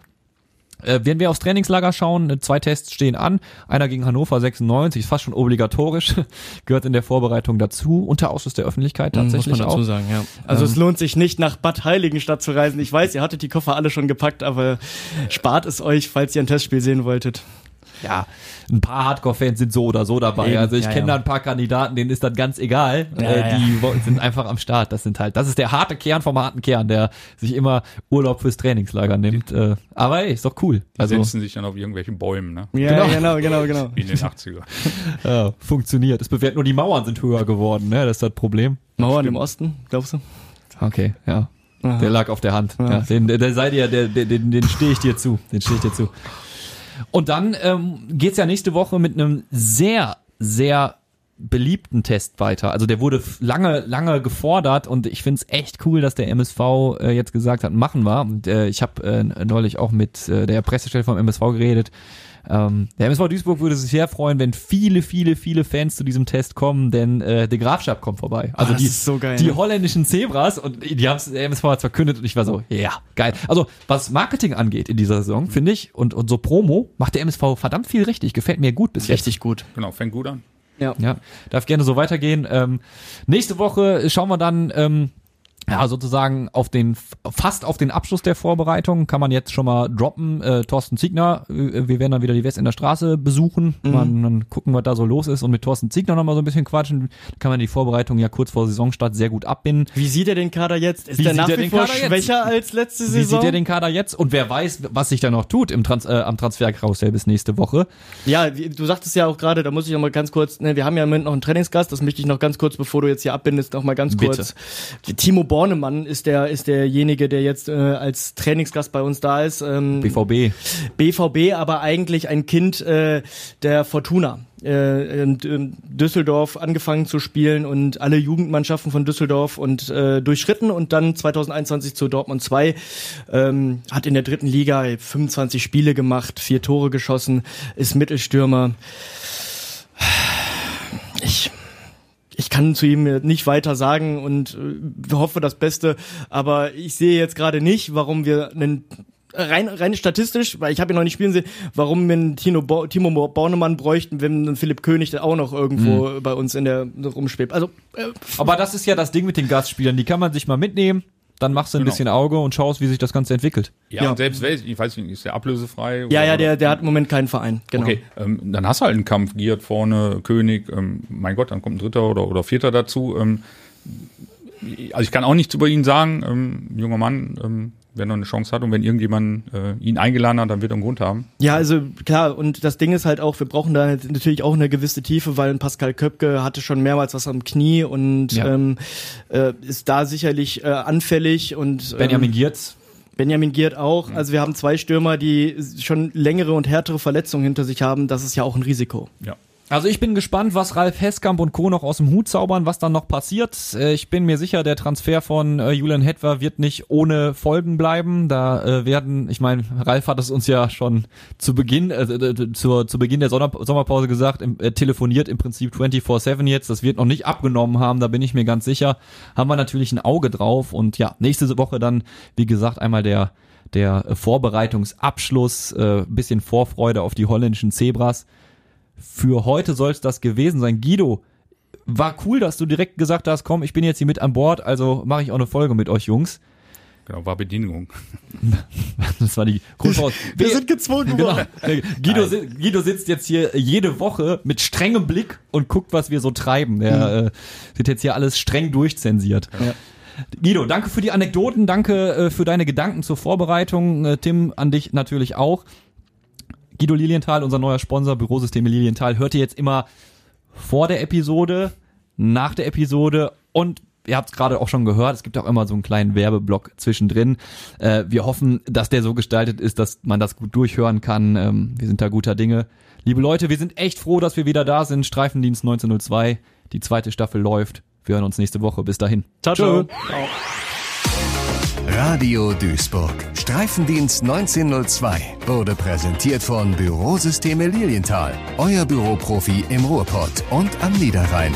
Äh, wenn wir aufs Trainingslager schauen, äh, zwei Tests stehen an. Einer gegen Hannover 96, ist fast schon obligatorisch, gehört in der Vorbereitung dazu, unter Ausschuss der Öffentlichkeit tatsächlich Muss man dazu auch. sagen, ja. Also es lohnt sich nicht, nach Bad Heiligenstadt zu reisen. Ich weiß, ihr hattet die Koffer alle schon gepackt, aber spart es euch, falls ihr ein Testspiel sehen wolltet. Ja, ein paar Hardcore-Fans sind so oder so dabei. Eben, also ich ja, kenne ja. da ein paar Kandidaten, denen ist das ganz egal. Ja, äh, die sind einfach am Start. Das sind halt, das ist der harte Kern vom harten Kern, der sich immer Urlaub fürs Trainingslager nimmt. Äh, aber ey, ist doch cool. Die Also setzen sich dann auf irgendwelchen Bäumen, ne? Ja, Genau. genau, genau, genau. Wie in den 80er. ja, funktioniert. Es bewährt nur die Mauern sind höher geworden, ne? Das ist das Problem. Mauern im Osten, glaubst du? Okay, ja. Aha. Der lag auf der Hand. Ja. Ja, den, der, der sei dir, der, den, den stehe ich dir zu. Den stehe ich dir zu. Und dann ähm, geht's ja nächste Woche mit einem sehr, sehr beliebten Test weiter. Also der wurde lange, lange gefordert und ich find's echt cool, dass der MSV äh, jetzt gesagt hat, machen wir. Und äh, ich habe äh, neulich auch mit äh, der Pressestelle vom MSV geredet. Ähm, der MSV Duisburg würde sich sehr freuen, wenn viele, viele, viele Fans zu diesem Test kommen, denn äh, der Grafschap kommt vorbei. Also das die, ist so geil, die ne? holländischen Zebras und die haben der MSV hat's verkündet und ich war so, ja, geil. Also was Marketing angeht in dieser Saison, finde ich, und, und so Promo, macht der MSV verdammt viel richtig. Gefällt mir gut bis jetzt. Richtig gut. Genau, fängt gut an. Ja. Ja, darf gerne so weitergehen. Ähm, nächste Woche schauen wir dann ähm, ja sozusagen auf den fast auf den Abschluss der Vorbereitung kann man jetzt schon mal droppen. Äh, Thorsten Ziegner, äh, wir werden dann wieder die West in der Straße besuchen, man, dann gucken, was da so los ist und mit Thorsten Ziegner noch mal so ein bisschen quatschen. Da kann man die Vorbereitung ja kurz vor Saisonstart sehr gut abbinden. Wie sieht er den Kader jetzt? Ist Wie der nach wie vor schwächer als letzte Wie Saison? sieht er den Kader jetzt? Und wer weiß, was sich da noch tut im Trans äh, am Transferkarussell bis nächste Woche. Ja, wie, du sagtest ja auch gerade, da muss ich noch mal ganz kurz, ne, wir haben ja im Moment noch einen Trainingsgast, das möchte ich noch ganz kurz, bevor du jetzt hier abbindest, noch mal ganz Bitte. kurz. Timo Bornemann ist der ist derjenige, der jetzt äh, als Trainingsgast bei uns da ist. Ähm, BVB. BVB, aber eigentlich ein Kind äh, der Fortuna. Äh, in, in Düsseldorf angefangen zu spielen und alle Jugendmannschaften von Düsseldorf und äh, durchschritten und dann 2021 zu Dortmund 2 ähm, hat in der dritten Liga 25 Spiele gemacht, vier Tore geschossen, ist Mittelstürmer. Ich ich kann zu ihm nicht weiter sagen und äh, hoffe das Beste, aber ich sehe jetzt gerade nicht, warum wir einen rein rein statistisch, weil ich habe ihn noch nicht spielen sehen, warum wir einen Tino Bo Timo Bornemann bräuchten, wenn ein Philipp König da auch noch irgendwo mhm. bei uns in der rumschwebt. Also äh, aber das ist ja das Ding mit den Gastspielern, die kann man sich mal mitnehmen dann machst du ein genau. bisschen Auge und schaust, wie sich das Ganze entwickelt. Ja, ja. und selbst, ich weiß nicht, ist der ablösefrei? Ja, ja, der, der hat im Moment keinen Verein, genau. Okay, ähm, dann hast du halt einen Kampf, Giert vorne, König, ähm, mein Gott, dann kommt ein Dritter oder, oder Vierter dazu. Ähm, also ich kann auch nichts über ihn sagen, ähm, junger Mann, ähm, wer noch eine Chance hat und wenn irgendjemand äh, ihn eingeladen hat, dann wird er einen Grund haben. Ja, also klar, und das Ding ist halt auch, wir brauchen da natürlich auch eine gewisse Tiefe, weil Pascal Köpke hatte schon mehrmals was am Knie und ja. ähm, äh, ist da sicherlich äh, anfällig und ähm, Benjamin Giertz. Benjamin Giert auch. Also wir haben zwei Stürmer, die schon längere und härtere Verletzungen hinter sich haben. Das ist ja auch ein Risiko. Ja. Also ich bin gespannt, was Ralf Heskamp und Co. noch aus dem Hut zaubern, was dann noch passiert. Äh, ich bin mir sicher, der Transfer von äh, Julian Hetwer wird nicht ohne Folgen bleiben. Da äh, werden, ich meine, Ralf hat es uns ja schon zu Beginn, äh, zur, zu Beginn der Sommer Sommerpause gesagt, telefoniert im Prinzip 24-7 jetzt. Das wird noch nicht abgenommen haben, da bin ich mir ganz sicher. Haben wir natürlich ein Auge drauf und ja, nächste Woche dann, wie gesagt, einmal der der Vorbereitungsabschluss, äh, bisschen Vorfreude auf die holländischen Zebras für heute soll es das gewesen sein. Guido, war cool, dass du direkt gesagt hast, komm, ich bin jetzt hier mit an Bord, also mache ich auch eine Folge mit euch Jungs. Genau, war Bedienung. Das war die Grundvoraus. Wir, Wir sind gezwungen genau. Guido, Guido sitzt jetzt hier jede Woche mit strengem Blick und guckt, was wir so treiben. Der mhm. äh, wird jetzt hier alles streng durchzensiert. Ja. Guido, danke für die Anekdoten, danke äh, für deine Gedanken zur Vorbereitung. Äh, Tim, an dich natürlich auch. Guido Lilienthal, unser neuer Sponsor, Bürosysteme Lilienthal, hört ihr jetzt immer vor der Episode, nach der Episode und ihr habt es gerade auch schon gehört, es gibt auch immer so einen kleinen Werbeblock zwischendrin. Äh, wir hoffen, dass der so gestaltet ist, dass man das gut durchhören kann. Ähm, wir sind da guter Dinge. Liebe Leute, wir sind echt froh, dass wir wieder da sind. Streifendienst 1902, die zweite Staffel läuft. Wir hören uns nächste Woche. Bis dahin. Ciao, ciao. ciao. Radio Duisburg. Streifendienst 1902 wurde präsentiert von Bürosysteme Lilienthal. Euer Büroprofi im Ruhrpott und am Niederrhein.